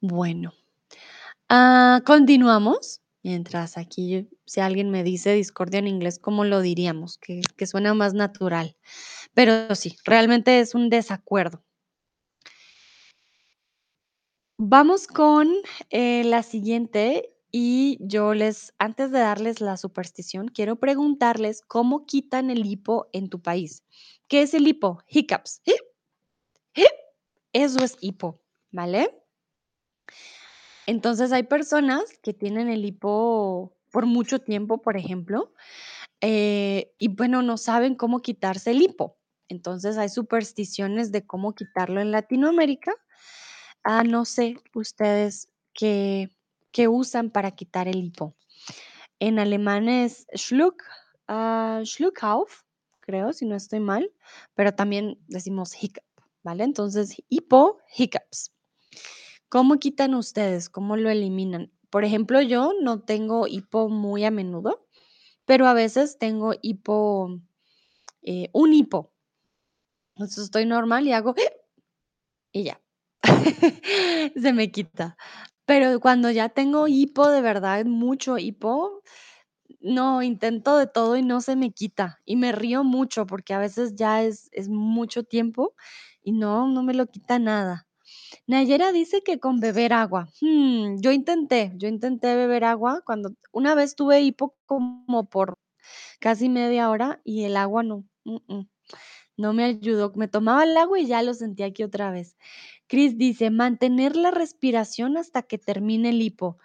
Bueno, ah, continuamos. Mientras aquí, si alguien me dice discordia en inglés, ¿cómo lo diríamos? Que, que suena más natural. Pero sí, realmente es un desacuerdo. Vamos con eh, la siguiente y yo les, antes de darles la superstición, quiero preguntarles cómo quitan el hipo en tu país. ¿Qué es el hipo? Hiccups. Hip, hip. Eso es hipo, ¿vale? Entonces hay personas que tienen el hipo por mucho tiempo, por ejemplo, eh, y bueno, no saben cómo quitarse el hipo. Entonces hay supersticiones de cómo quitarlo en Latinoamérica. Ah, no sé ustedes qué, qué usan para quitar el hipo. En alemán es Schluck, ah, Schluckauf, creo, si no estoy mal, pero también decimos hiccup, ¿vale? Entonces, hipo, hiccups. ¿Cómo quitan ustedes? ¿Cómo lo eliminan? Por ejemplo, yo no tengo hipo muy a menudo, pero a veces tengo hipo, eh, un hipo. Entonces estoy normal y hago y ya. *laughs* Se me quita. Pero cuando ya tengo hipo, de verdad, mucho hipo, no, intento de todo y no se me quita. Y me río mucho porque a veces ya es es mucho tiempo y no, no me lo quita nada. Nayera dice que con beber agua. Mm, yo intenté, yo intenté beber agua cuando una vez tuve hipo como por casi media hora y el agua no, mm, mm, no me ayudó. Me tomaba el agua y ya lo sentía aquí otra vez. Cris dice: "Mantener la respiración hasta que termine el hipo".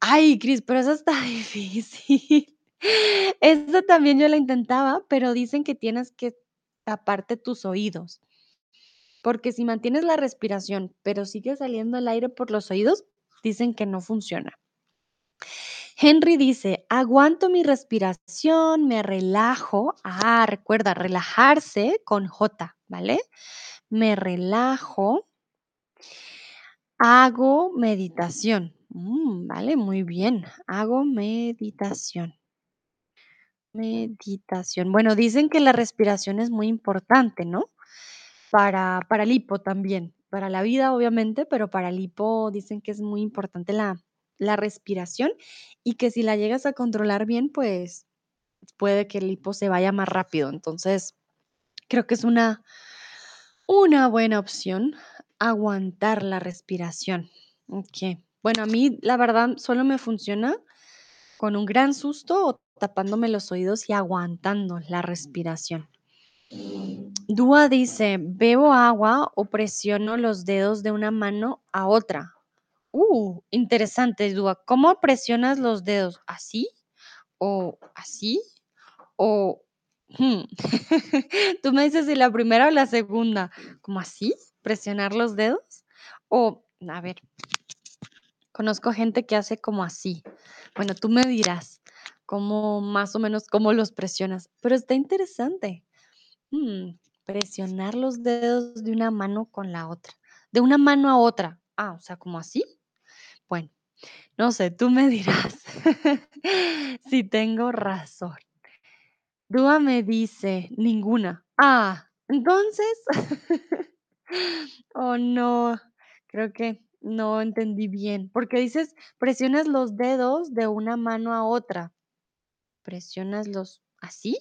Ay, Cris, pero eso está *laughs* difícil. Eso también yo lo intentaba, pero dicen que tienes que taparte tus oídos. Porque si mantienes la respiración, pero sigue saliendo el aire por los oídos, dicen que no funciona. Henry dice: "Aguanto mi respiración, me relajo". Ah, recuerda, relajarse con J, ¿vale? Me relajo hago meditación. Mm, vale, muy bien. Hago meditación. Meditación. Bueno, dicen que la respiración es muy importante, ¿no? Para para el hipo también, para la vida, obviamente, pero para el hipo dicen que es muy importante la la respiración y que si la llegas a controlar bien, pues, puede que el hipo se vaya más rápido. Entonces, creo que es una una buena opción aguantar la respiración. Okey. Bueno, a mí, la verdad, solo me funciona con un gran susto o tapándome los oídos y aguantando la respiración. Dúa dice: "Bebo agua o presiono los dedos de una mano a otra". Uh, interesante, Dúa. ¿Cómo presionas los dedos? ¿Así? ¿O así? O, mm, *laughs* tú me dices si la primera o la segunda, ¿cómo así? ¿Presionar los dedos? O, a ver conozco gente que hace como así. Bueno, tú me dirás cómo, más o menos, cómo los presionas, pero está interesante. Mm, presionar los dedos de una mano con la otra, de una mano a otra. Ah, o sea, ¿como así? Bueno, no sé, tú me *laughs* dirás si tengo razón. Dúa me dice: "Ninguna". Ah, entonces *laughs* Oh, no, creo que no entendí bien, porque dices: "Presionas los dedos de una mano a otra". ¿Presionas los así?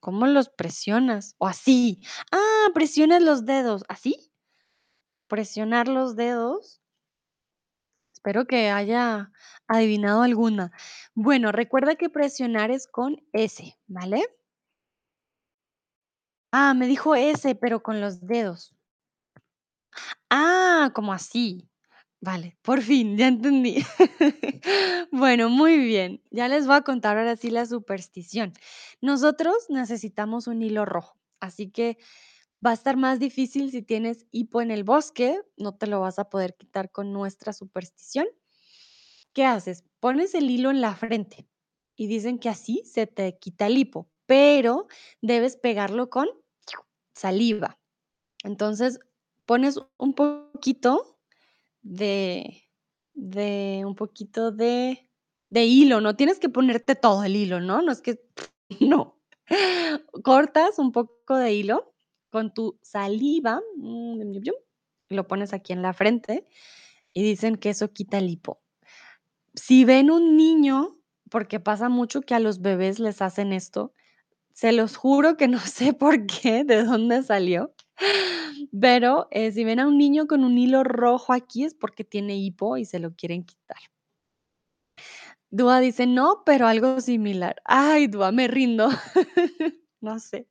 ¿Cómo los presionas? ¿O así? Ah, presionas los dedos, ¿así? ¿Presionar los dedos? Espero que haya adivinado alguna. Bueno, recuerda que presionar es con S, ¿vale? Ah, me dijo S, pero con los dedos. Ah, como así. Vale, por fin, ya entendí. *laughs* Bueno, muy bien. Ya les voy a contar ahora sí la superstición. Nosotros necesitamos un hilo rojo, así que va a estar más difícil si tienes hipo en el bosque, no te lo vas a poder quitar con nuestra superstición. ¿Qué haces? Pones el hilo en la frente y dicen que así se te quita el hipo, pero debes pegarlo con saliva. Entonces, pones un poquito de de un poquito de de hilo, no tienes que ponerte todo el hilo, ¿no? No es que *laughs* no. Cortas un poco de hilo con tu saliva, mm, lo pones aquí en la frente y dicen que eso quita el hipo. Si ven un niño, porque pasa mucho que a los bebés les hacen esto, se los juro que no *laughs* sé por qué, de dónde salió, pero, eh, si ven a un niño con un hilo rojo aquí es porque tiene hipo y se lo quieren quitar. Dúa dice: "No, pero algo similar". Ay, Dúa, me rindo. *laughs* No sé.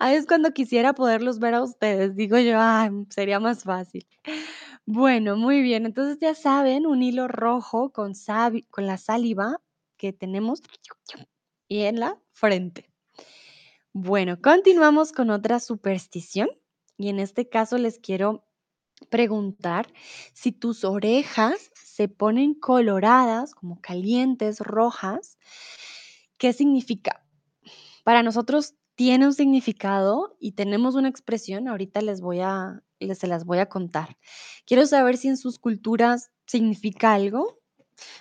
Ahí es cuando quisiera poderlos ver a ustedes, digo yo: "Ay, sería más fácil". Bueno, muy bien, entonces ya saben, un hilo rojo con con la saliva que tenemos y en la frente. Bueno, continuamos con otra superstición, y en este caso les quiero preguntar si tus orejas se ponen coloradas, como calientes, rojas, ¿qué significa? Para nosotros tiene un significado y tenemos una expresión, ahorita les voy a se las voy a contar. Quiero saber si en sus culturas significa algo,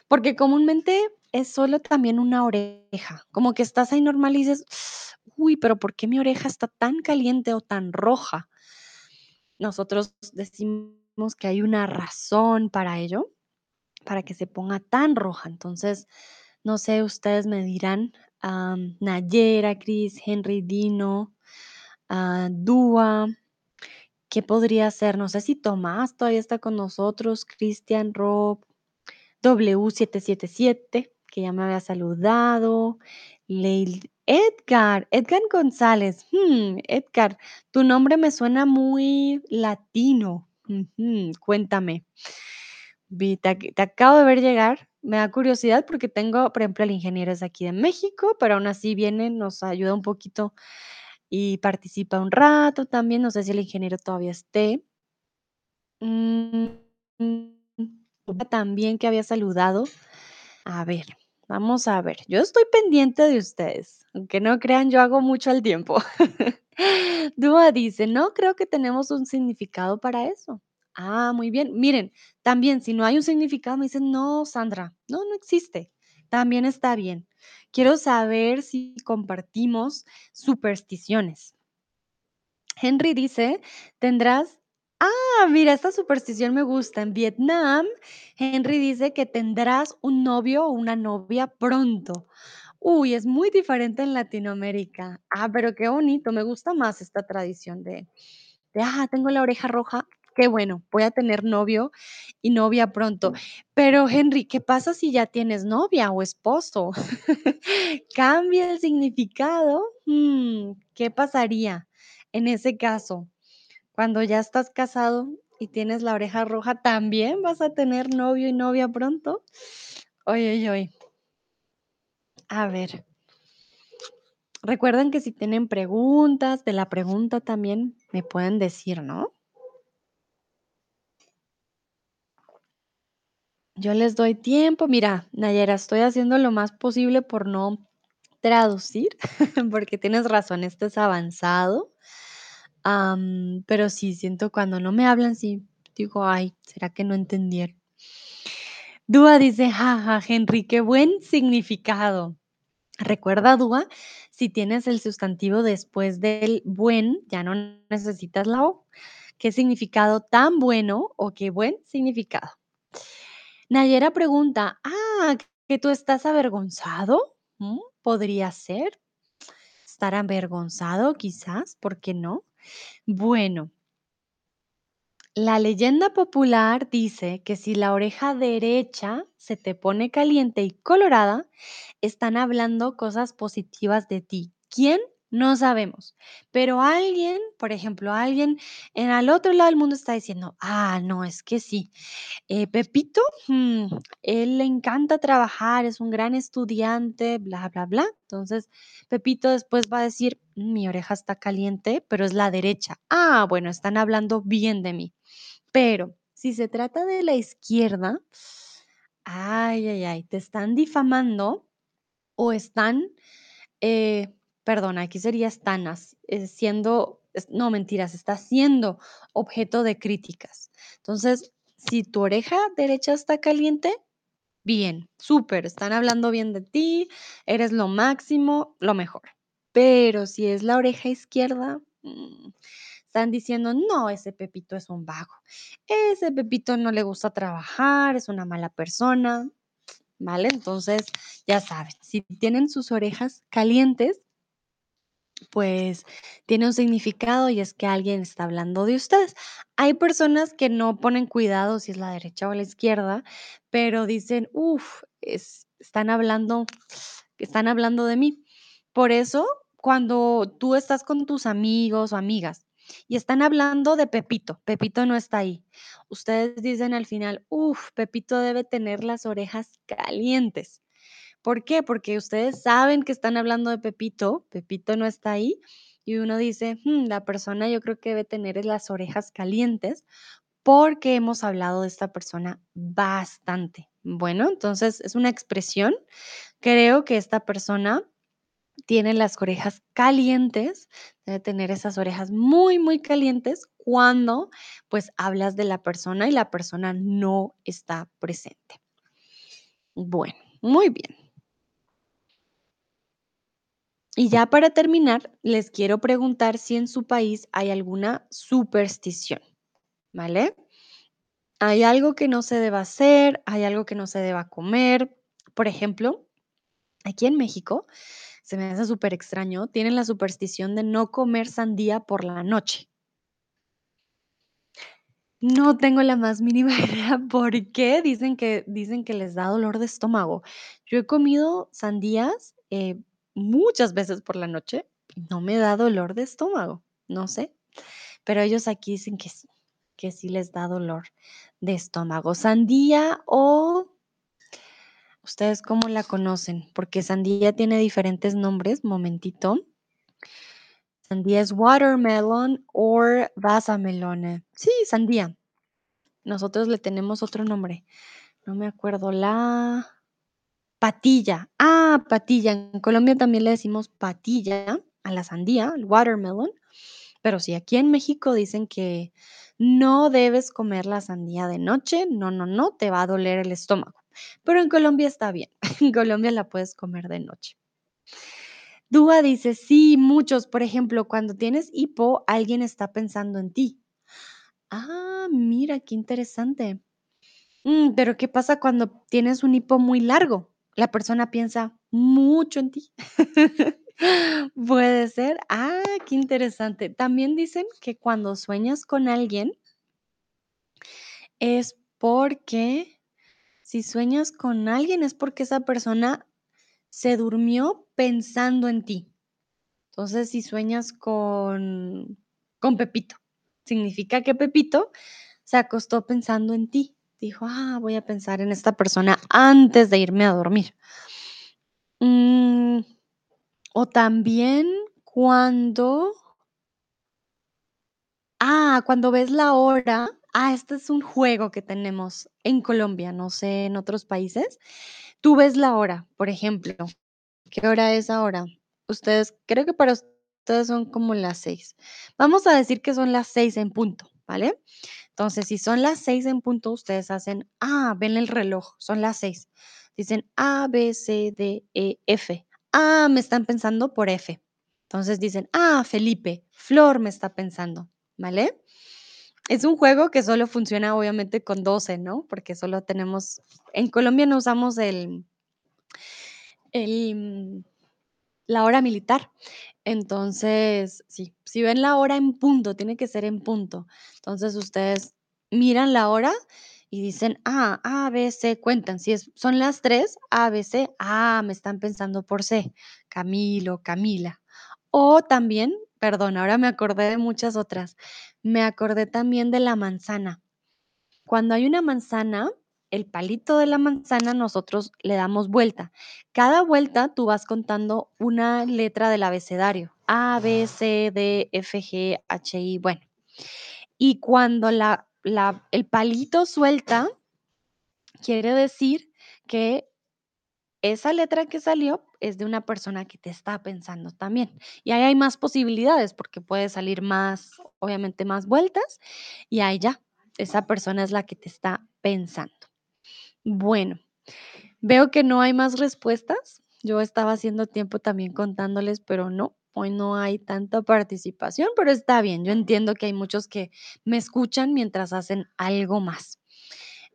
porque comúnmente es solo también una oreja, como que estás ahí normal y dices: "Uy, pero, ¿por qué mi oreja está tan caliente o tan roja?". Nosotros decimos que hay una razón para ello, para que se ponga tan roja. Entonces, no sé, ustedes me dirán, am, Nayera, Cris, Henry, Dino, ah, Dúa, ¿qué podría ser? No sé si Tomás todavía está con nosotros, Cristian, Rob, W777, que ya me había saludado, Edgar, Edgar González, hmm, Edgar, tu nombre me suena muy latino. Cuéntame. Vi, te, ac- te acabo de ver llegar. Me da curiosidad porque tengo, por ejemplo, el ingeniero es aquí de México, pero aún así viene, nos ayuda un poquito y participa un rato también. No sé si el ingeniero todavía esté. Mm, mm, también que había saludado. A ver, vamos a ver. Yo estoy pendiente de ustedes, aunque no crean, yo hago mucho al tiempo. *laughs* Dúa dice, no creo que tenemos un significado para eso. Ah, muy bien. Miren, también si no hay un significado, me dicen, no, Sandra, no, no existe. También está bien. Quiero saber si compartimos supersticiones. Henry dice, tendrás... Ah, mira, esta superstición me gusta. En Vietnam, Henry dice que tendrás un novio o una novia pronto. Uy, es muy diferente en Latinoamérica. Ah, pero qué bonito, me gusta más esta tradición de, de, ah, tengo la oreja roja, qué bueno, voy a tener novio y novia pronto. Pero Henry, ¿qué pasa si ya tienes novia o esposo? *laughs* ¿Cambia el significado? Mm, ¿qué pasaría en ese caso? Cuando ya estás casado y tienes la oreja roja, ¿también vas a tener novio y novia pronto? Oye, oye, oye. A ver, recuerden que si tienen preguntas, de la pregunta también me pueden decir, ¿no? Yo les doy tiempo. Mira, Nayera, estoy haciendo lo más posible por no traducir, *laughs* porque tienes razón, esto es avanzado. Pero sí, siento cuando no me hablan, sí, digo, ay, ¿será que no entendieron? Dúa dice, jaja, Henry, qué buen significado. Recuerda, Dúa, si tienes el sustantivo después del buen, ya no necesitas la O. ¿Qué significado tan bueno o qué buen significado? Nayera pregunta, ah, ¿que tú estás avergonzado? ¿Mm? ¿Podría ser? ¿Estar avergonzado quizás? ¿Por qué no? Bueno, la leyenda popular dice que si la oreja derecha se te pone caliente y colorada, están hablando cosas positivas de ti. ¿Quién? No sabemos. Pero alguien, por ejemplo, alguien en al otro lado del mundo está diciendo, ah, no, es que sí. Eh, Pepito, mm, él le encanta trabajar, es un gran estudiante, bla, bla, bla. Entonces, Pepito después va a decir, "Mm, mi oreja está caliente, pero es la derecha. Ah, bueno, están hablando bien de mí. Pero si se trata de la izquierda, ay, ay, ay, te están difamando o están, eh, perdón, aquí sería están as- eh, siendo, no mentiras, está siendo objeto de críticas. Entonces, si tu oreja derecha está caliente, bien, súper, están hablando bien de ti, eres lo máximo, lo mejor. Pero si es la oreja izquierda, mm, están diciendo, no, ese Pepito es un vago, ese Pepito no le gusta trabajar, es una mala persona, ¿vale? Entonces, ya saben, si tienen sus orejas calientes, pues tiene un significado y es que alguien está hablando de ustedes. Hay personas que no ponen cuidado si es la derecha o la izquierda, pero dicen, uff, están hablando, están hablando de mí. Por eso, cuando tú estás con tus amigos o amigas y están hablando de Pepito, Pepito no está ahí. Ustedes dicen al final, uff, Pepito debe tener las orejas calientes. ¿Por qué? Porque ustedes saben que están hablando de Pepito, Pepito no está ahí, y uno dice, "Mm, la persona yo creo que debe tener las orejas calientes porque hemos hablado de esta persona bastante. Bueno, entonces es una expresión. Creo que esta persona tiene las orejas calientes, debe tener esas orejas muy, muy calientes cuando pues hablas de la persona y la persona no está presente. Bueno, muy bien. Y ya para terminar, les quiero preguntar si en su país hay alguna superstición, ¿vale? Hay algo que no se deba hacer, hay algo que no se deba comer. Por ejemplo, aquí en México, se me hace súper extraño, tienen la superstición de no comer sandía por la noche. No tengo la más mínima *laughs* idea por qué dicen que dicen que les da dolor de estómago. Yo he comido sandías, eh, muchas veces por la noche y no me da dolor de estómago, no sé, pero ellos aquí dicen que sí, que sí les da dolor de estómago. ¿Sandía o ustedes cómo la conocen? Porque sandía tiene diferentes nombres, momentito. Sandía es watermelon or Wassermelone. Sí, sandía. Nosotros le tenemos otro nombre, no me acuerdo, la patilla. Ah, patilla. En Colombia también le decimos patilla a la sandía, el watermelon, pero sí, aquí en México dicen que no debes comer la sandía de noche, no, no, no, te va a doler el estómago. Pero en Colombia está bien, *laughs* en Colombia la puedes comer de noche. Dúa dice, sí, muchos, por ejemplo, cuando tienes hipo, alguien está pensando en ti. Ah, mira, qué interesante. Mm, pero, ¿qué pasa cuando tienes un hipo muy largo? La persona piensa mucho en ti. *laughs* ¿Puede ser? Ah, qué interesante. También dicen que cuando sueñas con alguien es porque si sueñas con alguien es porque esa persona se durmió pensando en ti. Entonces, si sueñas con con Pepito, significa que Pepito se acostó pensando en ti. Dijo: "Ah, voy a pensar en esta persona antes de irme a dormir". Mm, o también cuando ah, cuando ves la hora. Ah, este es un juego que tenemos en Colombia, no sé en otros países. Tú ves la hora, por ejemplo, ¿qué hora es ahora? Ustedes creo que para ustedes son como las 6. Vamos a decir que son las 6 en punto, ¿vale? Entonces, si son las 6 en punto, ustedes hacen, ah, ven el reloj, son las 6. Dicen A, B, C, D, E, F. Ah, me están pensando por F. Entonces dicen, ah, Felipe, Flor me está pensando, ¿vale? Es un juego que solo funciona obviamente con 12, ¿no? Porque solo tenemos en Colombia no usamos el el la hora militar. Entonces, sí, si ven la hora en punto, tiene que ser en punto. Entonces, ustedes miran la hora y dicen: "Ah, A, B, C", cuentan. Si es son las 3, A, B, C, ah, me están pensando por C, Camilo, Camila. O también, perdón, ahora me acordé de muchas otras. Me acordé también de la manzana. Cuando hay una manzana, el palito de la manzana nosotros le damos vuelta. Cada vuelta tú vas contando una letra del abecedario, A, B, C, D, F, G, H, I, bueno. Y cuando la la el palito suelta quiere decir que esa letra que salió es de una persona que te está pensando también. Y ahí hay más posibilidades, porque puede salir más, obviamente, más vueltas, y ahí ya, esa persona es la que te está pensando. Bueno, veo que no hay más respuestas. Yo estaba haciendo tiempo también contándoles, pero no, hoy no hay tanta participación, pero está bien. Yo entiendo que hay muchos que me escuchan mientras hacen algo más.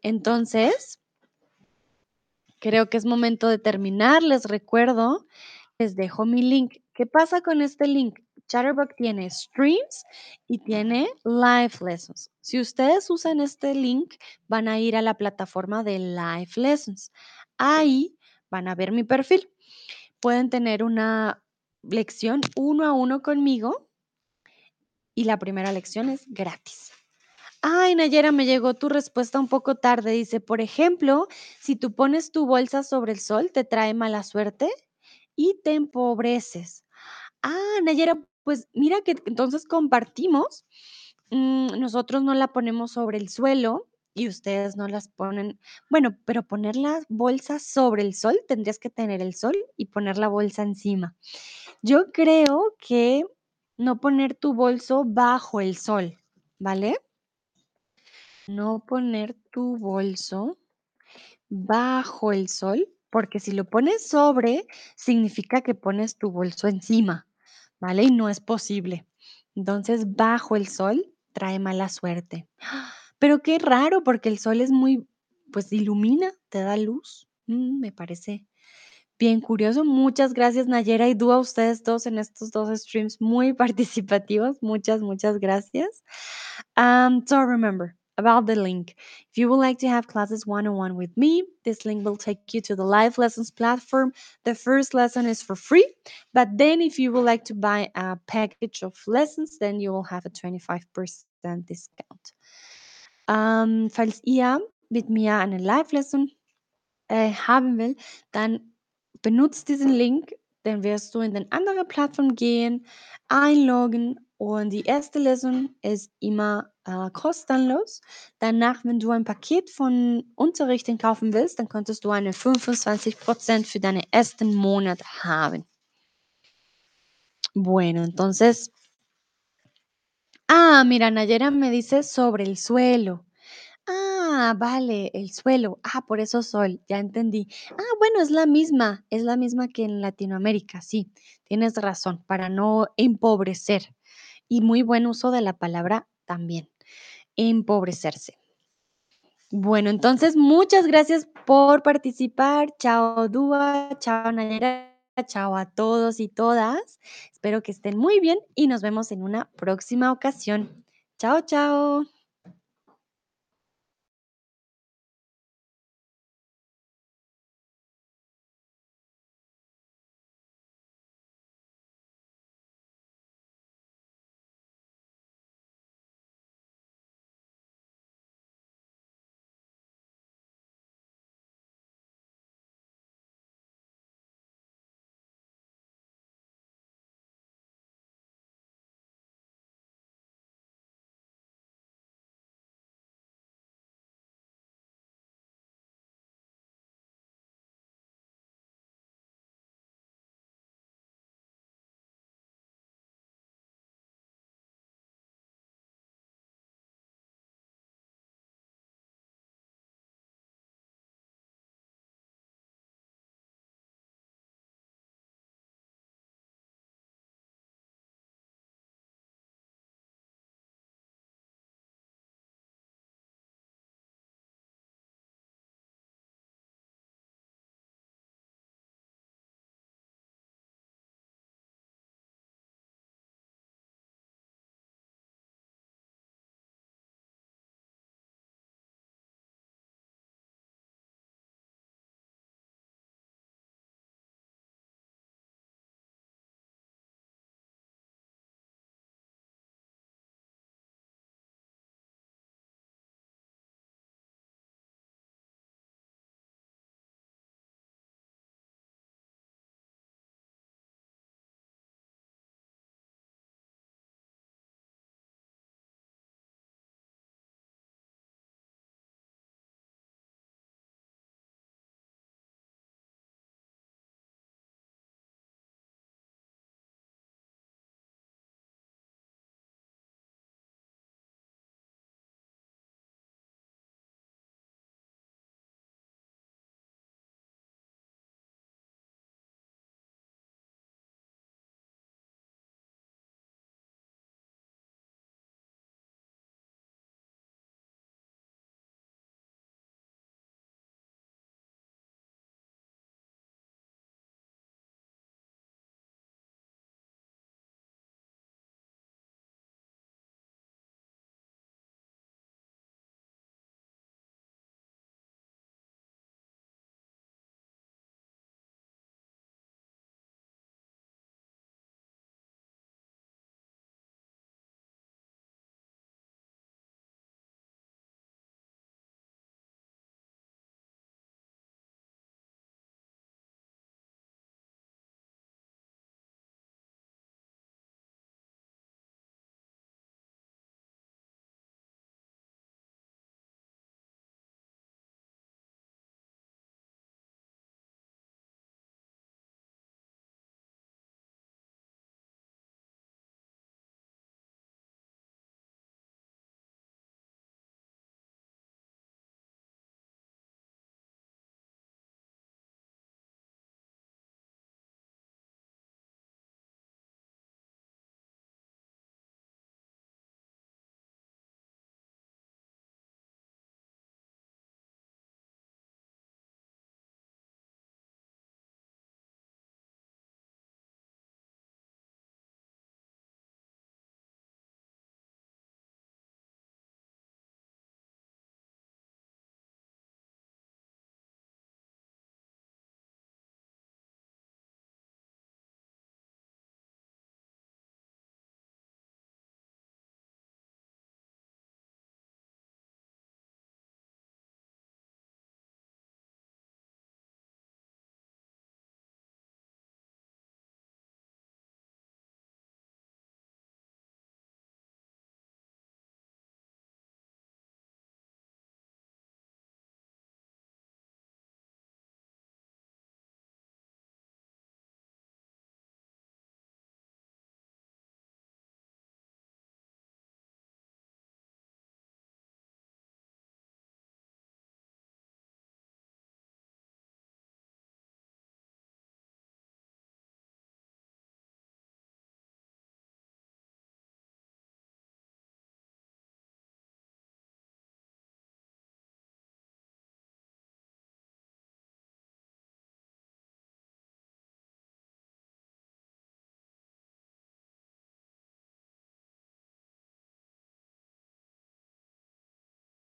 Entonces creo que es momento de terminar. Les recuerdo, les dejo mi link. ¿Qué pasa con este link? Chatterbox tiene streams y tiene live lessons. Si ustedes usan este link, van a ir a la plataforma de live lessons. Ahí van a ver mi perfil. Pueden tener una lección uno a uno conmigo y la primera lección es gratis. Ay, Nayera, me llegó tu respuesta un poco tarde. Dice, por ejemplo, si tú pones tu bolsa sobre el sol, te trae mala suerte y te empobreces. Ah, Nayera, pues mira que entonces compartimos. Mm, nosotros no la ponemos sobre el suelo y ustedes no las ponen. Bueno, pero poner las bolsas sobre el sol, tendrías que tener el sol y poner la bolsa encima. Yo creo que no poner tu bolso bajo el sol, ¿vale? No poner tu bolso bajo el sol, porque si lo pones sobre, significa que pones tu bolso encima, ¿vale? Y no es posible. Entonces, bajo el sol trae mala suerte. Pero qué raro, porque el sol es muy, pues ilumina, te da luz. Mm, me parece bien curioso. Muchas gracias, Nayera y Dúa, a ustedes dos en estos dos streams muy *laughs* participativos. Muchas, muchas gracias. Um, so remember about the link. If you would like to have classes one on one with me, this link will take you to the live lessons platform. The first lesson is for free, but then if you would like to buy a package of lessons, then you will have a 25% discount. Um, ähm, falls ihr mit mir eine Live-Lesson äh, eh, haben will, dann benutzt diesen Link, dann wirst du in den anderen Plattform gehen, einloggen und die erste Lesson ist immer, äh, kostenlos. Danach, wenn du ein Paket von Unterrichten kaufen willst, dann könntest du eine 25% für deinen ersten Monat haben. Bueno, entonces Ah, mira, Nayera me dice sobre el suelo. Ah, vale, el suelo. Ah, por eso sol, ya entendí. Ah, bueno, es la misma, es la misma que en Latinoamérica, sí, tienes razón, para no empobrecer. Y muy buen uso de la palabra también, empobrecerse. Bueno, entonces muchas gracias por participar. Chao, Dúa, chao, Nayera, chao a todos y todas. Espero que estén muy bien y nos vemos en una próxima ocasión. Chao, chao.